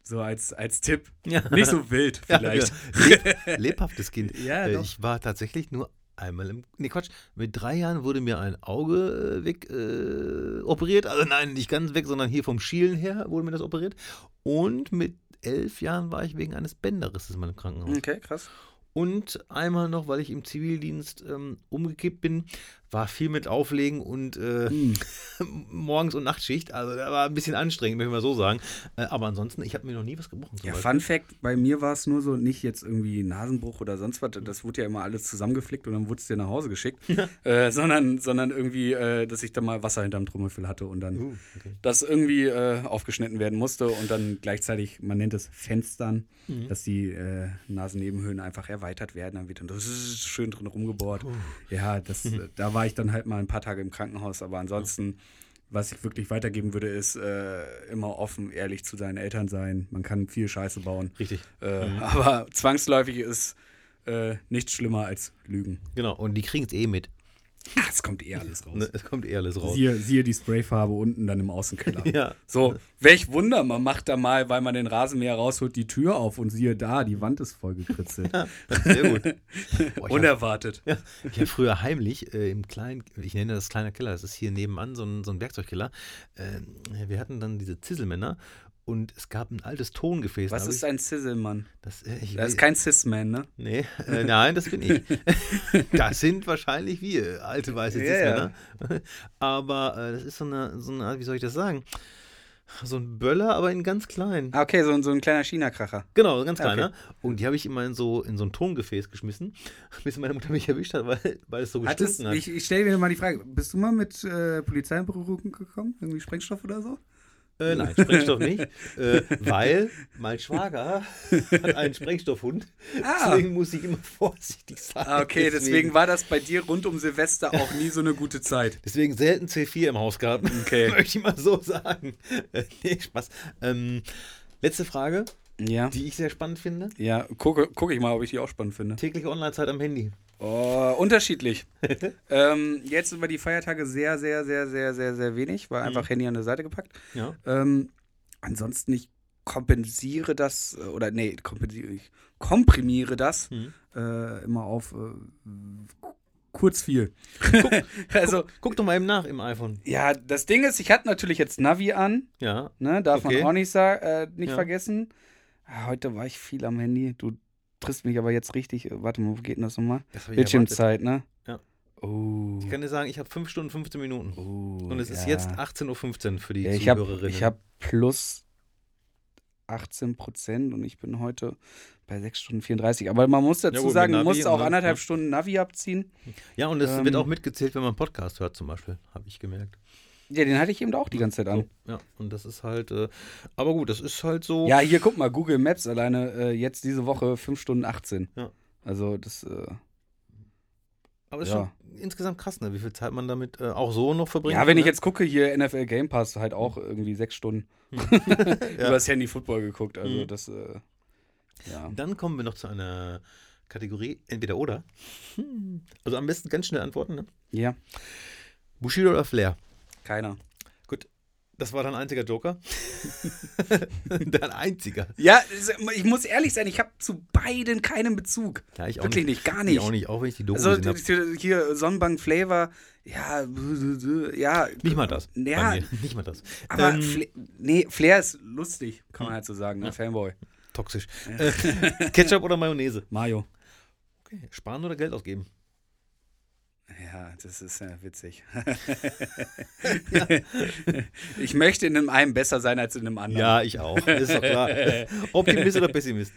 So als, als Tipp. Ja. Nicht so wild (laughs) Ja, vielleicht. ja. Leb, lebhaftes Kind. (laughs) Ja, Äh, ich war tatsächlich nur einmal im. Nee, Quatsch. Mit drei Jahren wurde mir ein Auge äh, weg äh, operiert. Also nein, nicht ganz weg, sondern hier vom Schielen her wurde mir das operiert. Und mit elf Jahren war ich wegen eines Bänderrisses mal im Krankenhaus. Okay, krass. Und einmal noch, weil ich im Zivildienst ähm, umgekippt bin, war viel mit Auflegen und äh, Hm. (laughs) Morgens- und Nachtschicht. Also da war ein bisschen anstrengend, möchte ich mal so sagen. Äh, aber ansonsten, ich habe mir noch nie was gebrochen. Ja, Beispiel. Fun Fact, bei mir war es nur so, nicht jetzt irgendwie Nasenbruch oder sonst was, das wurde ja immer alles zusammengeflickt und dann wurde es dir nach Hause geschickt, (laughs) äh, sondern, sondern irgendwie, äh, dass ich da mal Wasser hinterm Trommelfell hatte und dann Uh, okay. das irgendwie äh, aufgeschnitten werden musste und dann gleichzeitig, man nennt es Fenstern, Mhm. dass die Nasennebenhöhlen einfach erweitert werden, dann wird dann schön drin rumgebohrt. Ja, das, (laughs) da war ich dann halt mal ein paar Tage im Krankenhaus, aber ansonsten, was ich wirklich weitergeben würde, ist äh, immer offen, ehrlich zu seinen Eltern sein. Man kann viel Scheiße bauen. Richtig. Äh, Aber zwangsläufig ist äh, nichts schlimmer als Lügen. Genau, und die kriegen es eh mit. Ah, (laughs) es kommt eh alles raus. Ne? Es kommt eh alles raus. Siehe, siehe die Sprayfarbe unten dann im Außenkeller. (laughs) Ja. So, welch Wunder, man macht da mal, weil man den Rasenmäher rausholt, die Tür auf und siehe da, die Wand ist voll gekritzelt. Sehr gut. (laughs) Boah, ich habe Unerwartet. ja, ich hab früher heimlich äh, im kleinen, ich nenne das kleiner Keller, das ist hier nebenan so ein, so ein Werkzeugkeller. Äh, wir hatten dann diese Zisselmänner und es gab ein altes Tongefäß. Was ist ein Sizzlemann? ich, das? Äh, ich Das ist kein Cis-Man, ne? Nee, äh, nein, das bin ich. (laughs) (laughs) das sind wahrscheinlich wir, alte weiße Ja, Cis-Männer. (laughs) Aber äh, das ist so eine, so eine, wie soll ich das sagen? So ein Böller, aber in ganz klein. Ah, okay, so, so ein kleiner China-Kracher. Genau, ganz Okay. kleiner. Und die habe ich immer in so, in so ein Tongefäß geschmissen, bis meine Mutter mich erwischt hat, weil, weil es so gestunken hat. ich ich stelle dir mal die Frage, bist du mal mit äh, Polizei in Berührung gekommen? Irgendwie Sprengstoff oder so? Äh, nein, Sprengstoff nicht, äh, weil mein Schwager hat einen Sprengstoffhund. Ah. Deswegen muss ich immer vorsichtig sein. Ah, okay, deswegen war das bei dir rund um Silvester auch nie so eine gute Zeit. Deswegen selten C4 im Haus gehabt. (laughs) Okay. (laughs) Möchte ich mal so sagen. Äh, nee, Spaß. Ähm, letzte Frage, Ja. die ich sehr spannend finde. Ja, gucke guck ich mal, ob ich die auch spannend finde. Tägliche Online-Zeit am Handy. Oh, unterschiedlich. (laughs) ähm, jetzt über die Feiertage sehr, sehr, sehr, sehr, sehr, sehr wenig, war einfach Handy an der Seite gepackt. Ja. Ähm, ansonsten, ich kompensiere das, äh, oder nee, kompensiere, ich komprimiere das Mhm. äh, immer auf äh, kurz viel. (laughs) also, Guck doch mal eben nach im iPhone. ja, das Ding ist, ich hatte natürlich jetzt Navi an, Ja. ne, darf Okay. man auch nicht, äh, nicht Ja. vergessen. Ah, heute war ich viel am Handy, du triffst mich aber jetzt richtig, äh, warte mal, wo geht denn das nochmal? Das hab. Bildschirmzeit, ne? Ja. Oh. Ich kann dir sagen, ich habe 5 Stunden 15 Minuten. oh Und es ist ja. jetzt 18.15 Uhr für die Ja, ich habe Zuhörerinnen. ich hab plus 18 Prozent und ich bin heute bei 6 Stunden 34. Aber man muss dazu gut, mit sagen, musst und auch anderthalb ja. Stunden Navi abziehen. ja, und es ähm, wird auch mitgezählt, wenn man einen Podcast hört, zum Beispiel. Habe ich gemerkt. Ja, den hatte ich eben auch die ganze Zeit an. So, ja, und das ist halt, äh, aber gut, das ist halt so. Ja, hier guck mal, Google Maps alleine äh, jetzt diese Woche 5 Stunden 18. Ja. Also das, äh, aber ist ja. schon insgesamt krass, ne? wie viel Zeit man damit äh, auch so noch verbringt. ja, wenn ich ne? jetzt gucke, hier NFL Game Pass halt auch irgendwie 6 Stunden (laughs) (laughs) über das Handy Football geguckt. Also Mhm. das, äh, ja. Dann kommen wir noch zu einer Kategorie entweder oder. Hm. Also am besten ganz schnell antworten. Ne? Ja, Bushido oder Flair? Keiner. Gut, das war dein einziger Joker. (laughs) dein einziger. Ja, ich muss ehrlich sein, ich habe zu beiden keinen Bezug. Ja, ich auch Wirklich nicht, gar nicht. Ich auch nicht, auch wenn ich die Doku Also hier Sonnenbank Flavor, ja, (laughs) ja. Nicht mal das. Ja. (laughs) Nicht mal das. aber Ähm, Fla nee, Flair ist lustig, kann man halt so sagen, ne? Fanboy. toxisch. Äh, Ketchup oder Mayonnaise? Mayo. Okay. Sparen oder Geld ausgeben? Ja, das ist ja witzig. (laughs) ich möchte in einem einen besser sein als in einem anderen. Ja, ich auch. Ist doch klar. Optimist oder Pessimist?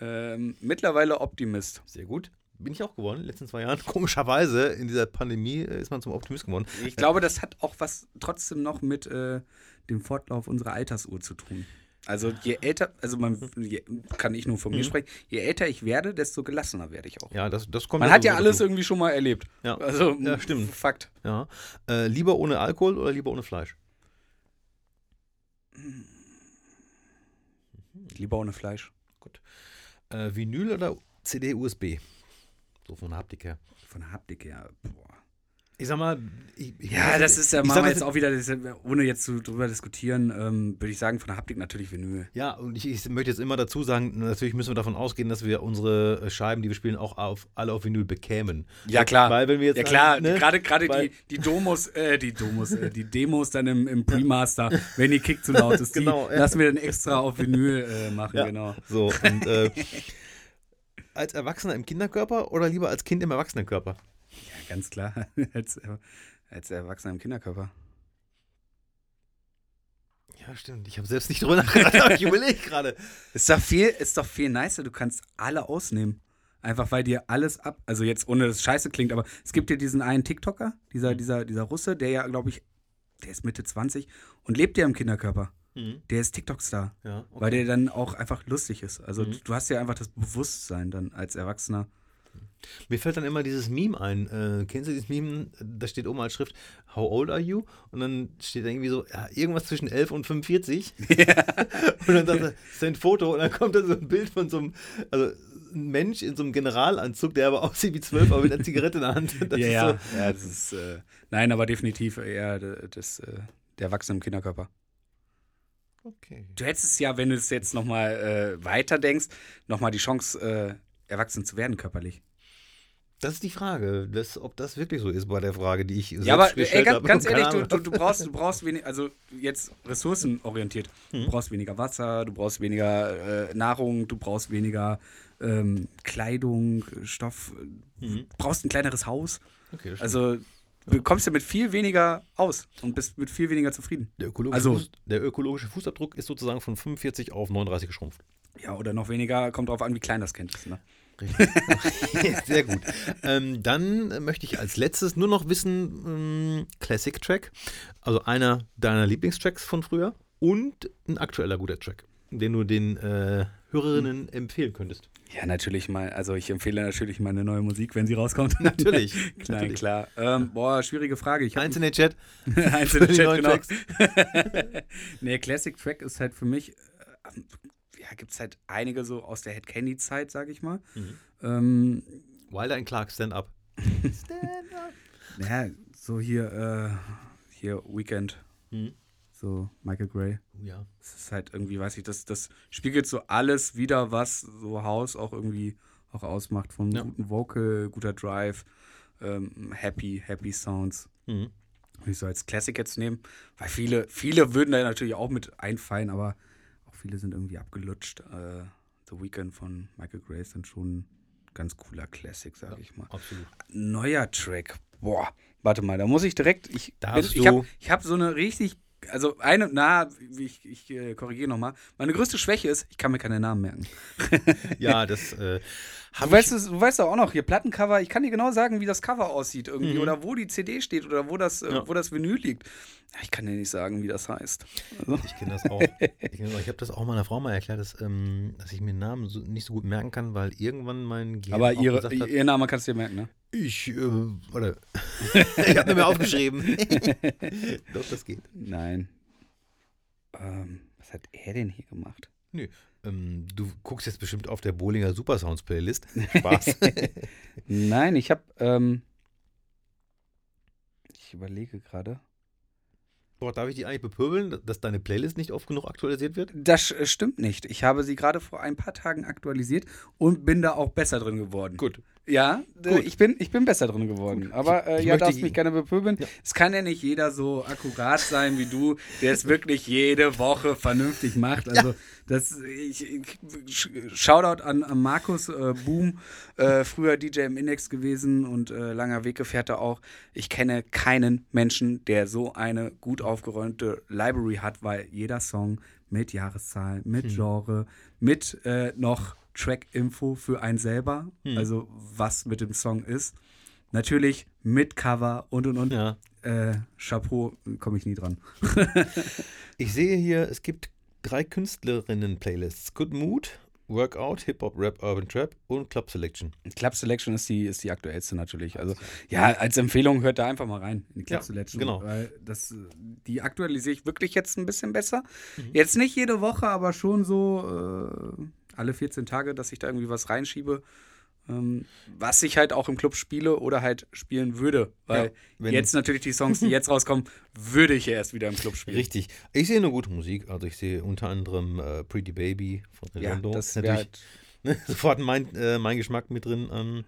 Ähm, mittlerweile Optimist. Sehr gut. Bin ich auch geworden in den letzten zwei Jahren. Komischerweise, in dieser Pandemie äh, ist man zum Optimist geworden. Ich glaube, das hat auch was trotzdem noch mit äh, dem Fortlauf unserer Altersuhr zu tun. Also je älter, also man je, kann ich nur von mir sprechen, je älter ich werde, desto gelassener werde ich auch. Ja, das, das kommt Man hat ja alles dazu. irgendwie schon mal erlebt. Ja. Also, Ja, stimmt. Fakt. Ja. Äh, lieber ohne Alkohol oder lieber ohne Fleisch? Lieber ohne Fleisch. Äh, Vinyl oder CD, USB? So von der Haptik her. Von der Haptik her, boah. Ich sag mal, ich, ich, Ja, das ist ja mal das jetzt auch wieder, ohne jetzt zu, drüber diskutieren, ähm, würde ich sagen, von der Haptik natürlich Vinyl. Ja, und ich, ich möchte jetzt immer dazu sagen, natürlich müssen wir davon ausgehen, dass wir unsere Scheiben, die wir spielen, auch auf, alle auf Vinyl bekämen. Ja, klar. Weil wenn wir jetzt ja, klar. ne, Gerade gerade die, die Domos, äh, die Domos, äh, die Demos dann im, im Pre-Master, wenn die Kick zu laut ist, die (laughs) Genau, ja. lassen wir dann extra auf Vinyl äh, machen, Ja. genau. So, und äh, (laughs) als Erwachsener im Kinderkörper oder lieber als Kind im Erwachsenenkörper? Ganz klar. (laughs) als, äh, als Erwachsener im Kinderkörper. Ja, stimmt. Ich habe selbst nicht drüber nachgedacht, aber ich überlege gerade. (laughs) Ist doch viel, ist doch viel nicer, du kannst alle ausnehmen. Einfach weil dir alles ab, also jetzt ohne dass es scheiße klingt, aber es gibt ja diesen einen TikToker, dieser, dieser, dieser Russe, der ja, glaube ich, der ist Mitte 20 und lebt ja im Kinderkörper. Der ist TikTok-Star. Ja, okay. Weil der dann auch einfach lustig ist. Also Mhm. du hast ja einfach das Bewusstsein dann als Erwachsener. Mir fällt dann immer dieses Meme ein. Äh, kennst du dieses Meme? Da steht oben als Schrift, How old are you? Und dann steht da irgendwie so, ja, irgendwas zwischen 11 und 45. (laughs) (laughs) und dann sagt er, ein Foto. Und dann kommt da so ein Bild von so einem, also ein Mensch in so einem Generalanzug, der aber (laughs) aussieht wie 12, aber mit einer Zigarette in der Hand. Das ja, ist ja. So, ja, das ist. Äh, nein, aber definitiv eher das, äh, der Erwachsene im Kinderkörper. okay. Du hättest ja, wenn du es jetzt nochmal äh, weiter denkst, nochmal die Chance, äh, erwachsen zu werden körperlich. Das ist die Frage, das, ob das wirklich so ist bei der Frage, die ich Ja, aber ey, gestellt ganz, habe. ganz ehrlich, du, du, du brauchst, du brauchst wenig, also jetzt ressourcenorientiert. Du brauchst weniger Wasser, du brauchst weniger äh, Nahrung, du brauchst weniger ähm, Kleidung, Stoff, du brauchst ein kleineres Haus. Okay. Also du kommst ja mit viel weniger aus und bist mit viel weniger zufrieden. der, ökologische also- Fuß, der ökologische Fußabdruck ist sozusagen von 45 auf 39 geschrumpft. Ja, oder noch weniger, kommt drauf an, wie klein das Kind ist. Ne? (laughs) Sehr gut. Ähm, dann möchte ich als letztes nur noch wissen, ähm, Classic Track, also einer deiner Lieblingstracks von früher und ein aktueller guter Track, den du den äh, Hörerinnen empfehlen könntest. Ja, natürlich mal, also ich empfehle natürlich meine neue Musik, wenn sie rauskommt. (laughs) Natürlich. (laughs) Nein, natürlich. klar. Ähm, boah, schwierige Frage. Ich Eins in den Chat. Einzelne die Chat, neuen genau. Nee, Classic Track ist halt für mich, äh, ja, gibt es halt einige so aus der Head Candy Zeit, sag ich mal. Mhm. Ähm, Wilder and Clark, (laughs) Stand Up. ja, so hier, äh, hier Weekend, Mhm. so Michael Gray. Ja. Es ist halt irgendwie, weiß ich, das, das spiegelt so alles wieder, was so House auch irgendwie auch ausmacht. Von Ja. guten Vocal, guter Drive, ähm, happy, happy Sounds. Mhm. Wenn ich so als Classic jetzt nehmen, weil viele, viele würden da natürlich auch mit einfallen, aber viele sind irgendwie abgelutscht. Äh, The Weeknd von Michael Gray ist dann schon ein ganz cooler Classic, sag ich mal. Absolut. Neuer Track. Boah, warte mal, da muss ich direkt. Ich, ich habe ich hab so eine richtig. Also eine, na, ich, ich äh, korrigiere nochmal. Meine größte Schwäche ist, ich kann mir keine Namen merken. (laughs) Ja, (laughs) das äh, Du weißt, es, du weißt doch auch noch, hier Plattencover, ich kann dir genau sagen, wie das Cover aussieht irgendwie Mhm. oder wo die CD steht oder wo das, äh, Ja. wo das Vinyl liegt. Ich kann dir nicht sagen, wie das heißt. Also, Ich kenne das auch. Ich, ich habe das auch meiner Frau mal erklärt, dass, ähm, dass ich mir Namen so, nicht so gut merken kann, weil irgendwann mein Gehirn aber auch ihre, gesagt hat, ihr Name kannst du dir merken, ne? ich, äh, warte, (laughs) ich habe mir mehr aufgeschrieben. (laughs) Doch, das geht. Nein. Ähm, was hat er denn hier gemacht? Nö, ähm, du guckst jetzt bestimmt auf der Bowlinger Supersounds Playlist. (laughs) Spaß. Nein, ich habe, ähm, ich überlege gerade. Boah, darf ich die eigentlich bepöbeln, dass deine Playlist nicht oft genug aktualisiert wird? Das äh, stimmt nicht. Ich habe sie gerade vor ein paar Tagen aktualisiert und bin da auch besser drin geworden. Gut. Ja, äh, Gut. ich, bin, ich bin besser drin geworden. Aber äh, ja, darfst mich gerne bepöbeln. Ja. Es kann ja nicht jeder so akkurat sein wie du, der es wirklich jede Woche vernünftig macht. Also das ich, ich, Sh- Shoutout an, an Markus äh, Boom, äh, früher DJ im Index gewesen und äh, langer Weggefährte auch. Ich kenne keinen Menschen, der so eine gut aufgeräumte Library hat, weil jeder Song mit Jahreszahl, mit Genre, mit äh, noch Track-Info für einen selber, also was mit dem Song ist. Natürlich mit Cover und und und. Ja. Äh, Chapeau, komme ich nie dran. (laughs) Ich sehe hier, es gibt drei Künstlerinnen-Playlists. Good Mood, Workout, Hip-Hop, Rap, Urban Trap und Club Selection. Club Selection ist die, ist die aktuellste natürlich. Also ja, als Empfehlung hört da einfach mal rein in die Club Ja, Selection. genau. Weil das, die aktualisiere ich wirklich jetzt ein bisschen besser. Mhm. Jetzt nicht jede Woche, aber schon so äh, alle 14 Tage, dass ich da irgendwie was reinschiebe. Ähm, was ich halt auch im Club spiele oder halt spielen würde. Weil Ja, jetzt natürlich die Songs, die jetzt (laughs) rauskommen, würde ich ja erst wieder im Club spielen. Richtig. Ich sehe nur gute Musik. Also ich sehe unter anderem äh, Pretty Baby von Ja, Redondo. das Ist natürlich halt. ne, (laughs) sofort mein, äh, mein Geschmack mit drin. Ähm,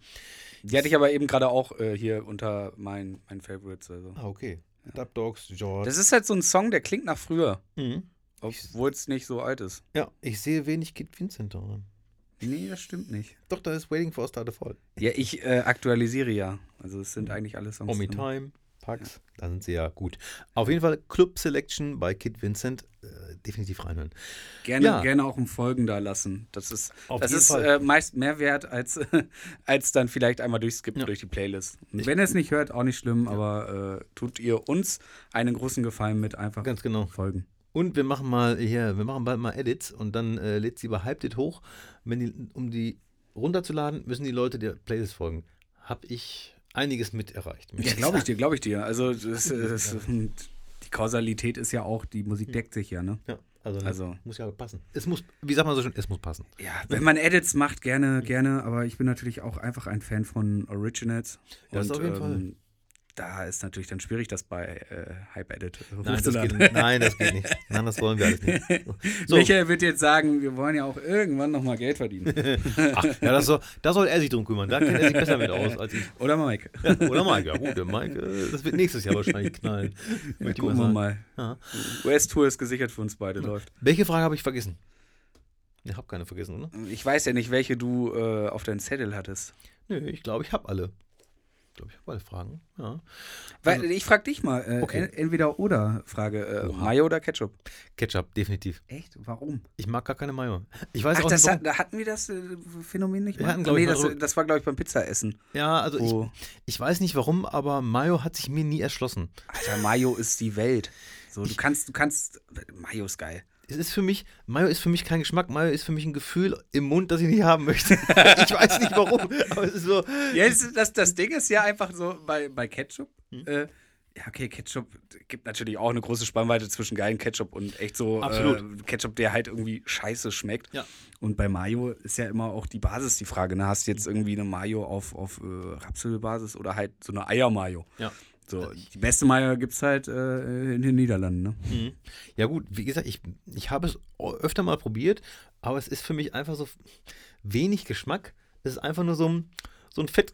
Die hatte ich aber eben gerade auch äh, hier unter meinen mein Favorites. Also. ah, okay. Dub Dogs, George. Das ist halt so ein Song, der klingt nach früher. mhm. Obwohl es nicht so alt ist. Ja, ich sehe wenig Kid Vincent daran. Nee, das stimmt nicht. Doch, da ist Waiting for a Star to Fall. Ja, ich äh, aktualisiere ja. Also es sind eigentlich alle Songs. Omi. Time, Pax, da sind sie ja gut. Auf jeden Fall Club Selection bei Kid Vincent. Äh, definitiv reinhören. Gerne, Ja. gerne auch im Folgen da lassen. Das ist, Auf das ist äh, meist mehr wert, als, (laughs) als dann vielleicht einmal durchskippen Ja. durch die Playlist. Ich- wenn ihr es nicht hört, auch nicht schlimm, aber äh, tut ihr uns einen großen Gefallen mit einfach Ganz genau. folgen. Und wir machen mal hier, wir machen bald mal Edits und dann äh, lädt sie bei Hyped It hoch. Wenn die, um die runterzuladen, müssen die Leute der Playlist folgen. Hab ich einiges mit erreicht. Ja, glaube ich dir, glaube ich dir. Also das, (laughs) das, die Kausalität ist ja auch, die Musik deckt sich ja, ne? Ja, also, Also- muss ja passen. Es muss, wie sagt man so schön, es muss passen. Ja, wenn man Edits macht, gerne, gerne, aber ich bin natürlich auch einfach ein Fan von Originals. Ja, das und, auf jeden Fall. Da ist natürlich dann schwierig, das bei äh, Hype Edit Nein das, geht, nein, das geht nicht. (laughs) Nein, das wollen wir alles nicht. So, Michael wird jetzt sagen, wir wollen ja auch irgendwann nochmal Geld verdienen. (laughs) ach, ja, das soll, da soll er sich drum kümmern. Da kennt er sich besser mit aus als ich. Oder Mike? Ja, oder Mike, ja gut, der Mike, äh, das wird nächstes Jahr wahrscheinlich knallen. (laughs) Ja, gucken wir mal. Ja. US-Tour ist gesichert für uns beide, läuft. Welche Frage habe ich vergessen? Ich habe keine vergessen, oder? Ich weiß ja nicht, welche du äh, auf deinen Zettel hattest. Nö, ich glaube, ich habe alle. Ich glaube, ich habe alle Fragen. Ja. Weil, ich frag dich mal, äh, Okay. en- entweder oder Frage, äh, Oha. Mayo oder Ketchup? Ketchup, definitiv. Echt? Warum? Ich mag gar keine Mayo. Ich weiß Ach, auch das nicht, hat, hatten wir das äh, Phänomen nicht mal? hatten, nee, ich, das, drüber- das war, glaube ich, beim Pizzaessen. Ja, also Wo, ich, ich weiß nicht warum, aber Mayo hat sich mir nie erschlossen. Alter, Mayo ist die Welt. So, du kannst, du kannst, Mayo ist geil. Es ist für mich, Mayo ist für mich kein Geschmack, Mayo ist für mich ein Gefühl im Mund, das ich nicht haben möchte. (laughs) ich weiß nicht warum, aber es ist so. Ja, das, das, das Ding ist ja einfach so bei, bei Ketchup. Hm. Äh, ja, okay, Ketchup gibt natürlich auch eine große Spannweite zwischen geilen Ketchup und echt so. Äh, Ketchup, der halt irgendwie scheiße schmeckt. Ja. Und bei Mayo ist ja immer auch die Basis die Frage. Ne? Hast du jetzt irgendwie eine Mayo auf, auf äh, Rapsölbasis oder halt so eine Eier-Mayo? Ja. So, die beste Mayo gibt es halt äh, in den Niederlanden. Ne? Mhm. Ja, gut, wie gesagt, ich, ich habe es öfter mal probiert, aber es ist für mich einfach so wenig Geschmack. Es ist einfach nur so ein, so ein Fett.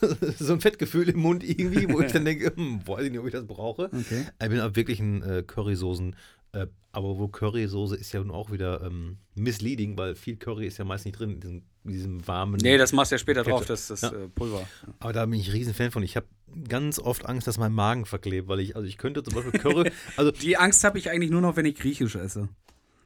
(laughs) so ein Fettgefühl im Mund irgendwie, wo ich (laughs) dann denke, hm, weiß ich nicht, ob ich das brauche. Okay. Ich bin auch wirklich ein äh, Currysoßen, äh, aber wo Currysoße ist ja nun auch wieder ähm, misleading, weil viel Curry ist ja meist nicht drin in diesem, diesem warmen. Nee, das machst du ja später Ketchup. drauf, das, das Ja. äh, Pulver. aber da bin ich ein riesen Fan von. Ich habe ganz oft Angst, dass mein Magen verklebt, weil ich, also ich könnte zum Beispiel Curry, (laughs) also Die Angst habe ich eigentlich nur noch, wenn ich griechisch esse.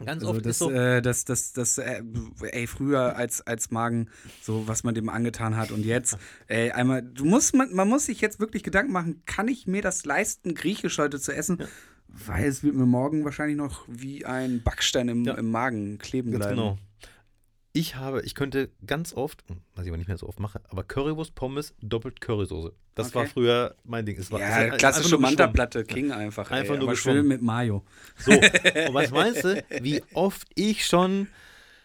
ganz Also oft das, ist so, äh, das, das, das, äh, ey, früher als, als Magen, so was man dem angetan hat und jetzt, (laughs) ey, einmal, du musst, man, man muss sich jetzt wirklich Gedanken machen, kann ich mir das leisten, griechisch heute zu essen? Weil es wird mir morgen wahrscheinlich noch wie ein Backstein im, Ja. im Magen kleben Ganz bleiben. genau. Ich habe, ich könnte ganz oft, was ich aber nicht mehr so oft mache, aber Currywurst, Pommes, doppelt Currysoße. Das war Okay. früher mein Ding. Es war, es Ja, einfach klassische. Manta-Platte, King einfach. Einfach ey, nur aber schön mit Mayo. So, (laughs) und was meinst du, wie oft ich schon,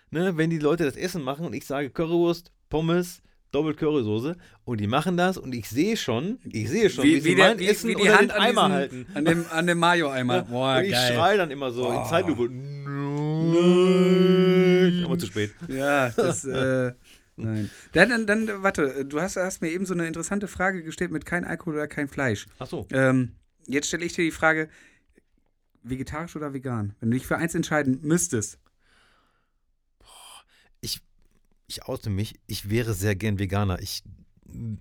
ne, wenn die Leute das Essen machen und ich sage Currywurst, Pommes, doppelt Currysoße und die machen das und ich sehe schon, ich sehe schon, wie, sie mein Essen unter den Eimer an, halten. diesem, an dem, an dem Mayo-Eimer. (laughs) Boah, und ich geil. schreie dann immer so in Oh. Zeitlupe. Nein. Aber zu spät. (laughs) Ja, das, äh, nein. Dann, dann, dann, warte, du hast, hast mir eben so eine interessante Frage gestellt mit kein Alkohol oder kein Fleisch. Ach so. Ähm, jetzt stelle ich dir die Frage, vegetarisch oder vegan? Wenn du dich für eins entscheiden müsstest. ich oute mich, ich wäre sehr gern Veganer. Ich,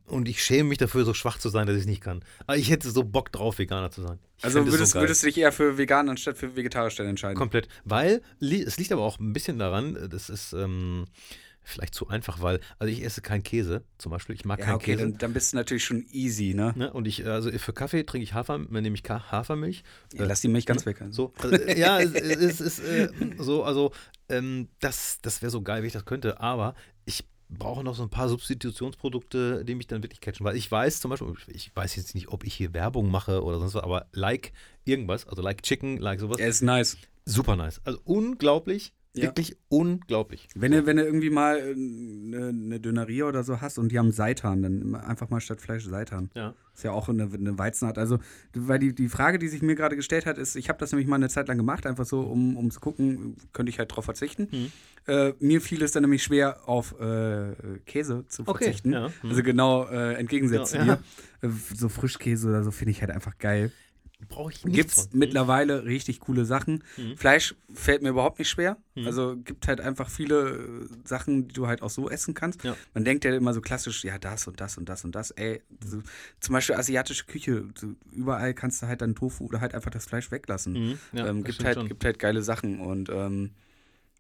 und ich schäme mich dafür, so schwach zu sein, dass ich es nicht kann. Aber ich hätte so Bock drauf, Veganer zu sein. Ich Also würdest, so würdest du dich eher für vegan anstatt für vegetarisch dann entscheiden? Komplett. Weil, es liegt aber auch ein bisschen daran, das ist ähm, vielleicht zu einfach, weil, also ich esse keinen Käse zum Beispiel. Ich mag Ja, keinen okay, Käse. dann, dann bist du natürlich schon easy, ne? Ne? Und ich, also für Kaffee trinke ich Hafer, nehme ich Hafermilch. Ja, lass die Milch ganz weg. Also. So, also, äh, ja, es, ist äh, so, also ähm, das, das wäre so geil, wenn ich das könnte, aber ich brauche noch so ein paar Substitutionsprodukte, die mich dann wirklich catchen, weil ich weiß zum Beispiel, ich weiß jetzt nicht, ob ich hier Werbung mache oder sonst was, aber like irgendwas, also like Chicken, like sowas, Er ist nice. super nice. Also unglaublich, Ja. Wirklich unglaublich. Wenn du, wenn du irgendwie mal eine, eine Dönerie oder so hast und die haben Seitan, dann einfach mal statt Fleisch Seitan. Ja. Ist ja auch eine, eine Weizenart. Also, weil die, die Frage, die sich mir gerade gestellt hat, ist, ich habe das nämlich mal eine Zeit lang gemacht, einfach so, um, um zu gucken, könnte ich halt drauf verzichten. Mhm. Äh, mir fiel es dann nämlich schwer, auf äh, Käse zu Okay, verzichten. ja. Mhm. Also genau äh, entgegensetzt Ja, dir. Äh, So Frischkäse oder so finde ich halt einfach geil. Brauche ich nicht. Gibt's mittlerweile richtig coole Sachen. Mhm. Fleisch fällt mir überhaupt nicht schwer. Also gibt halt einfach viele äh, Sachen, die du halt auch so essen kannst. Ja. Man denkt ja immer so klassisch, ja, das und das und das und das. Ey, so, zum Beispiel asiatische Küche. So, überall kannst du halt dann Tofu oder halt einfach das Fleisch weglassen. Mhm. Ja, ähm, gibt, halt, schon. gibt halt geile Sachen. Und ähm,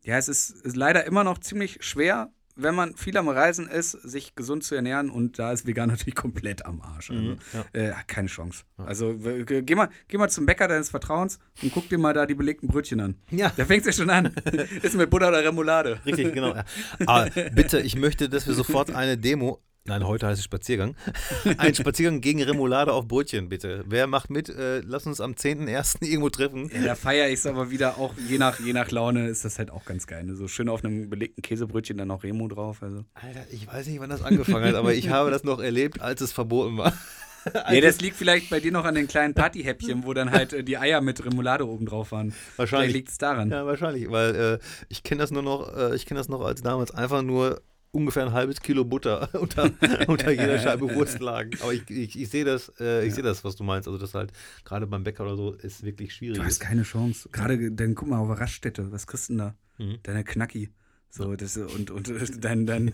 ja, es ist, ist leider immer noch ziemlich schwer, wenn man viel am Reisen ist, sich gesund zu ernähren. Und da ist vegan (laughs) natürlich komplett am Arsch. Also, Mhm, ja. äh, keine Chance. Also w- g- geh mal, geh mal zum Bäcker deines Vertrauens und guck dir mal da die belegten Brötchen an. Ja. Da fängt's ja schon an. (laughs) ist mit Butter oder Remoulade. Richtig, genau. Ja. (laughs) Aber bitte, ich möchte, dass wir sofort eine Demo. Nein, heute heißt es Spaziergang. (laughs) Ein Spaziergang gegen Remoulade auf Brötchen, bitte. Wer macht mit? Äh, lass uns am 10.01. irgendwo treffen. Ja, da feiere ich es aber wieder auch, je nach, je nach Laune ist das halt auch ganz geil. Ne? So schön auf einem belegten Käsebrötchen dann noch Remo drauf. Also. Alter, ich weiß nicht, wann das angefangen hat, aber ich habe das noch erlebt, als es verboten war. (laughs) Ja, das liegt vielleicht bei dir noch an den kleinen Partyhäppchen, wo dann halt äh, die Eier mit Remoulade oben drauf waren. Wahrscheinlich. Vielleicht liegt es daran. Ja, wahrscheinlich, weil äh, ich kenne das nur noch, äh, ich kenne das noch als damals einfach nur ungefähr ein halbes Kilo Butter (laughs) unter, unter jeder Scheibe Wurst lagen. Aber ich, ich, ich sehe das, äh, ich sehe das, was du meinst. Also das halt gerade beim Bäcker oder so ist wirklich schwierig. Du hast keine Chance. Gerade, dann guck mal auf Raststätte, was kriegst du denn da? Mhm. Deine Knacki. So, das, und, und äh, (laughs) dann, dann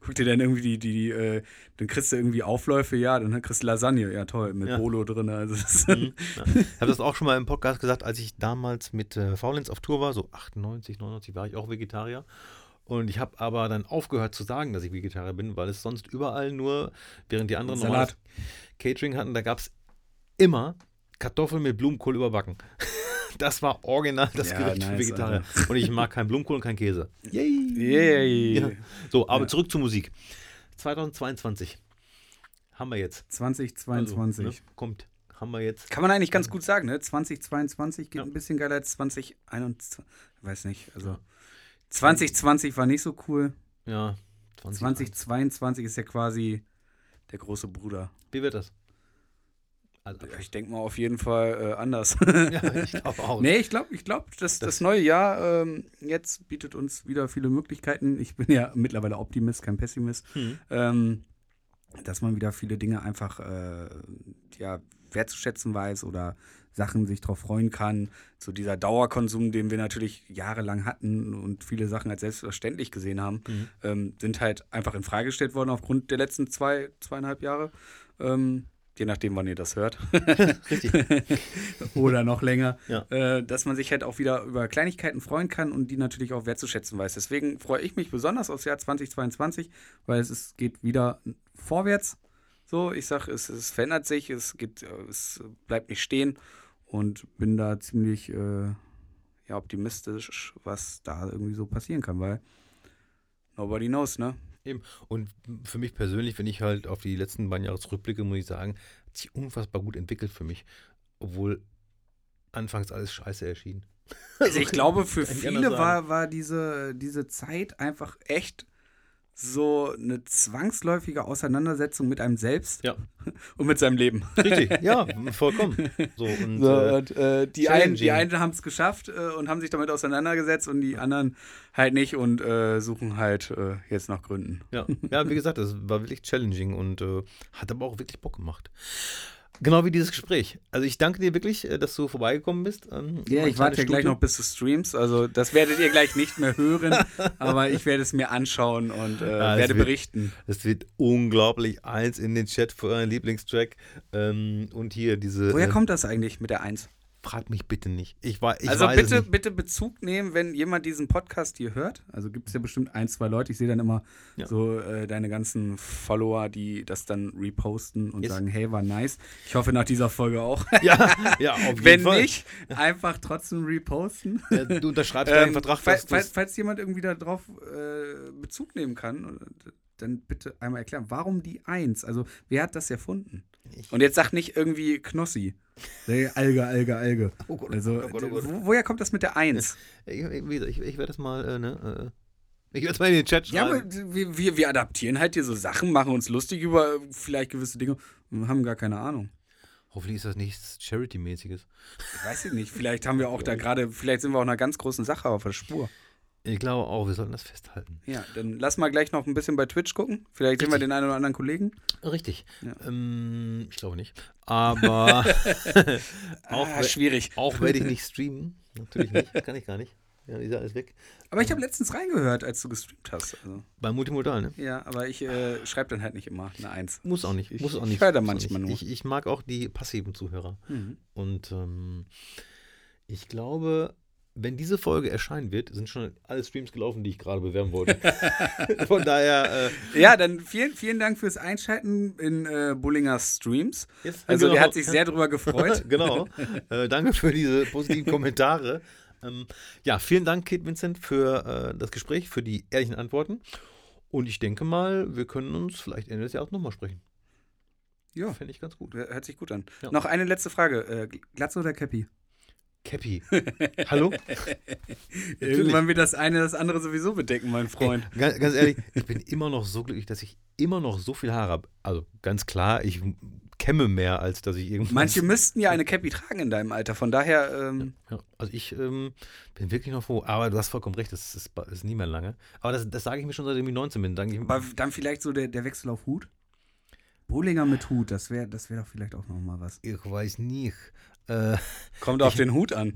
guck dir dann irgendwie die, die, die äh, dann kriegst du irgendwie Aufläufe, ja, dann kriegst du Lasagne, ja toll, mit Ja. Bolo drin. Also Mhm. (laughs) Ja. Ich habe das auch schon mal im Podcast gesagt, als ich damals mit äh, Faulenz auf Tour war, so 98, 99 war ich auch Vegetarier. Und ich habe aber dann aufgehört zu sagen, dass ich Vegetarier bin, weil es sonst überall nur, während die anderen Salat. normales Catering hatten, da gab es immer Kartoffeln mit Blumenkohl überbacken. (laughs) Das war original das Ja, Gericht für nice, Vegetarier. Und ich mag keinen Blumenkohl und keinen Käse. Yay! Yay. Ja. So, aber Ja. zurück zur Musik. 2022 haben wir jetzt. 2022. Also, ne, kommt, haben wir jetzt. Kann man eigentlich ganz gut sagen, ne? 2022 geht ein bisschen geiler als 2021. Weiß nicht, also 2020 war nicht so cool. Ja, 20. 2022 ist ja quasi der große Bruder. Wie wird das? Also, Ich denke mal auf jeden Fall äh, anders. (laughs) ja, ich glaube auch. nee, ich glaube, ich glaub, das, das neue Jahr ähm, jetzt bietet uns wieder viele Möglichkeiten. Ich bin ja mittlerweile Optimist, kein Pessimist. Hm. Ähm, dass man wieder viele Dinge einfach äh, ja, wertzuschätzen weiß oder Sachen sich darauf freuen kann. So dieser Dauerkonsum, den wir natürlich jahrelang hatten und viele Sachen als selbstverständlich gesehen haben, Mhm. ähm, sind halt einfach in Frage gestellt worden aufgrund der letzten zwei, zweieinhalb Jahre. Ähm, je nachdem, wann ihr das hört. (laughs) (laughs) Richtig. oder noch länger, Ja. äh, dass man sich halt auch wieder über Kleinigkeiten freuen kann und die natürlich auch wertzuschätzen weiß. Deswegen freue ich mich besonders aufs Jahr 2022, weil es ist, geht wieder vorwärts. So, ich sag, es, es verändert sich, es geht, es bleibt nicht stehen und bin da ziemlich äh, ja, optimistisch, was da irgendwie so passieren kann, weil nobody knows, ne? Eben. Und für mich persönlich, wenn ich halt auf die letzten beiden Jahre zurückblicke, muss ich sagen, hat sich unfassbar gut entwickelt für mich. Obwohl anfangs alles scheiße erschien. (laughs) Also ich glaube, für viele war, war diese, diese Zeit einfach echt so eine zwangsläufige Auseinandersetzung mit einem selbst Ja. (laughs) und mit seinem Leben. Richtig, ja, (laughs) vollkommen. So, und, So, äh, und, äh, die, einen, die einen haben es geschafft äh, und haben sich damit auseinandergesetzt und die anderen halt nicht und äh, suchen halt äh, jetzt nach Gründen. ja. ja, wie gesagt, das war wirklich challenging und äh, hat aber auch wirklich Bock gemacht. Genau wie dieses Gespräch. Also ich danke dir wirklich, äh, dass du vorbeigekommen bist. ähm, Ja, ich warte ja gleich noch bis du streamst. Also das werdet ihr gleich nicht mehr hören, (laughs) aber ich werde es mir anschauen und äh, Ja, es werde wird- berichten. Es wird unglaublich. Eins in den Chat für euren Lieblingstrack. Ähm, und hier diese. Woher äh, kommt das eigentlich mit der Eins? Frag mich bitte nicht. Ich, war, ich also bitte, bitte Bezug nehmen, wenn jemand diesen Podcast hier hört. Also gibt es ja bestimmt ein, zwei Leute. Ich sehe dann immer Ja. so äh, deine ganzen Follower, die das dann reposten und Yes. sagen, hey, war nice. Ich hoffe nach dieser Folge auch. (laughs) Ja, ja, auf jeden wenn Fall. nicht, einfach trotzdem reposten. Ja, du unterschreibst (laughs) deinen Ähm, Vertrag falls, fest. falls, falls jemand irgendwie darauf äh, Bezug nehmen kann, dann bitte einmal erklären, warum die Eins? Also wer hat das erfunden? Und jetzt sag nicht irgendwie Knossi. Nee, Alge, Alge, Alge. Oh Gott, Also, oh Gott, oh Gott. wo- woher kommt das mit der Eins? Ich, ich, ich, ich werde das mal, äh, ne, äh, ich werde es mal in den Chat Ja, schreiben. aber wir, wir, wir adaptieren halt hier so Sachen, machen uns lustig über vielleicht gewisse Dinge und haben gar keine Ahnung. Hoffentlich ist das nichts Charity-mäßiges. Ich weiß ich nicht. Vielleicht haben wir auch da (laughs) gerade, vielleicht sind wir auch einer ganz großen Sache auf der Spur. Ich glaube auch, wir sollten das festhalten. Ja, dann lass mal gleich noch ein bisschen bei Twitch gucken. Vielleicht sehen wir Richtig. den einen oder anderen Kollegen. Richtig. Ja. Ähm, ich glaube nicht. Aber (laughs) auch, ah, schwierig. auch werde ich nicht (laughs) streamen. Natürlich nicht. Kann ich gar nicht. Ja, ist ja alles weg. Aber ich habe letztens reingehört, als du gestreamt hast. Also, Bei Multimodal, ne? ja, aber ich äh, schreibe dann halt nicht immer eine Eins. Muss auch nicht. Ich- muss auch ich nicht. höre da manchmal nur. Ich, ich mag auch die passiven Zuhörer. Mhm. Und ähm, ich glaube, wenn diese Folge erscheinen wird, sind schon alle Streams gelaufen, die ich gerade bewerben wollte. (laughs) Von daher, äh, Ja, dann vielen, vielen Dank fürs Einschalten in äh, Bullingers Streams. Jetzt- Also genau. der hat sich sehr drüber gefreut. (laughs) genau. (laughs) Äh, danke für diese positiven Kommentare. Ähm, ja, vielen Dank, Kate Vincent, für äh, das Gespräch, für die ehrlichen Antworten. Und ich denke mal, wir können uns vielleicht Ende des Jahres nochmal sprechen. Ja, Fände ich ganz gut. hört sich gut an. Ja. Noch eine letzte Frage. Äh, Glatze oder Cappy? Cappy. (laughs) Hallo? Irgendwann wird das eine das andere sowieso bedecken, mein Freund. Ey, ganz, ganz ehrlich, (laughs) ich bin immer noch so glücklich, dass ich immer noch so viel Haare habe. Also ganz klar, ich kämme mehr, als dass ich irgendwas. Manche müssten ja eine Cappy tragen in deinem Alter. Von daher, ähm, Ja, also ich ähm, bin wirklich noch froh. Aber du hast vollkommen recht, das ist, das ist nie mehr lange. Aber das, das sage ich mir schon, seitdem ich 19 bin. Ich, aber dann vielleicht so der, der Wechsel auf Hut? Bullinger mit Hut, das wäre das wär doch vielleicht auch nochmal was. ich weiß nicht. Äh, Kommt auf den Hut an.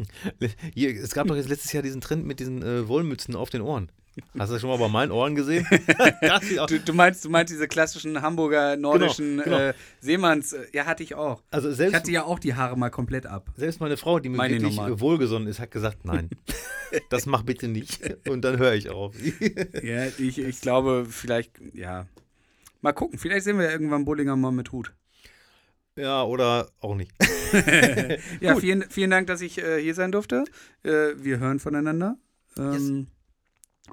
hier, es gab doch jetzt letztes Jahr diesen Trend mit diesen äh, Wollmützen auf den Ohren. Hast du das schon mal bei meinen Ohren gesehen? (laughs) Du, du, meinst, du meinst diese klassischen Hamburger nordischen genau. Äh, Seemanns. äh, Ja, hatte ich auch. Also Ich selbst, hatte ja auch die Haare mal komplett ab. selbst meine Frau, die mir Meine wirklich normal. äh, wohlgesonnen ist, hat gesagt, nein, (laughs) das mach bitte nicht. Und dann höre ich auf. (laughs) Ja, ich, ich glaube, vielleicht, ja. Mal gucken, vielleicht sehen wir ja irgendwann Bullinger mal mit Hut. Ja, oder auch nicht. (laughs) (laughs) Ja, Gut. vielen, vielen Dank, dass ich äh, hier sein durfte. Äh, wir hören voneinander. Ähm,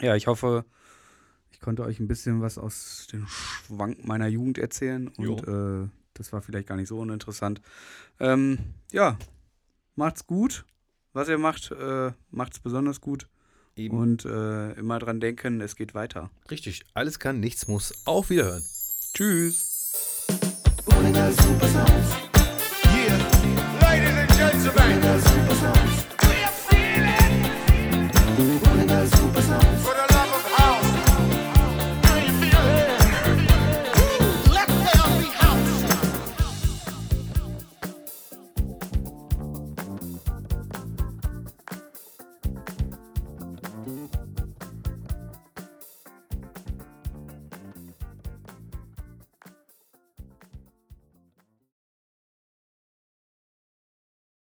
Ja, ich hoffe, ich konnte euch ein bisschen was aus dem Schwank meiner Jugend erzählen und äh, das war vielleicht gar nicht so uninteressant. Ähm, ja, macht's gut. Was ihr macht, äh, macht's besonders gut Eben. und äh, immer dran denken, es geht weiter. Richtig, alles kann, nichts muss. Auf Wiederhören. Tschüss. Bullinger Super Sounds. Yeah. Ladies and gentlemen. Bullinger Super Sounds.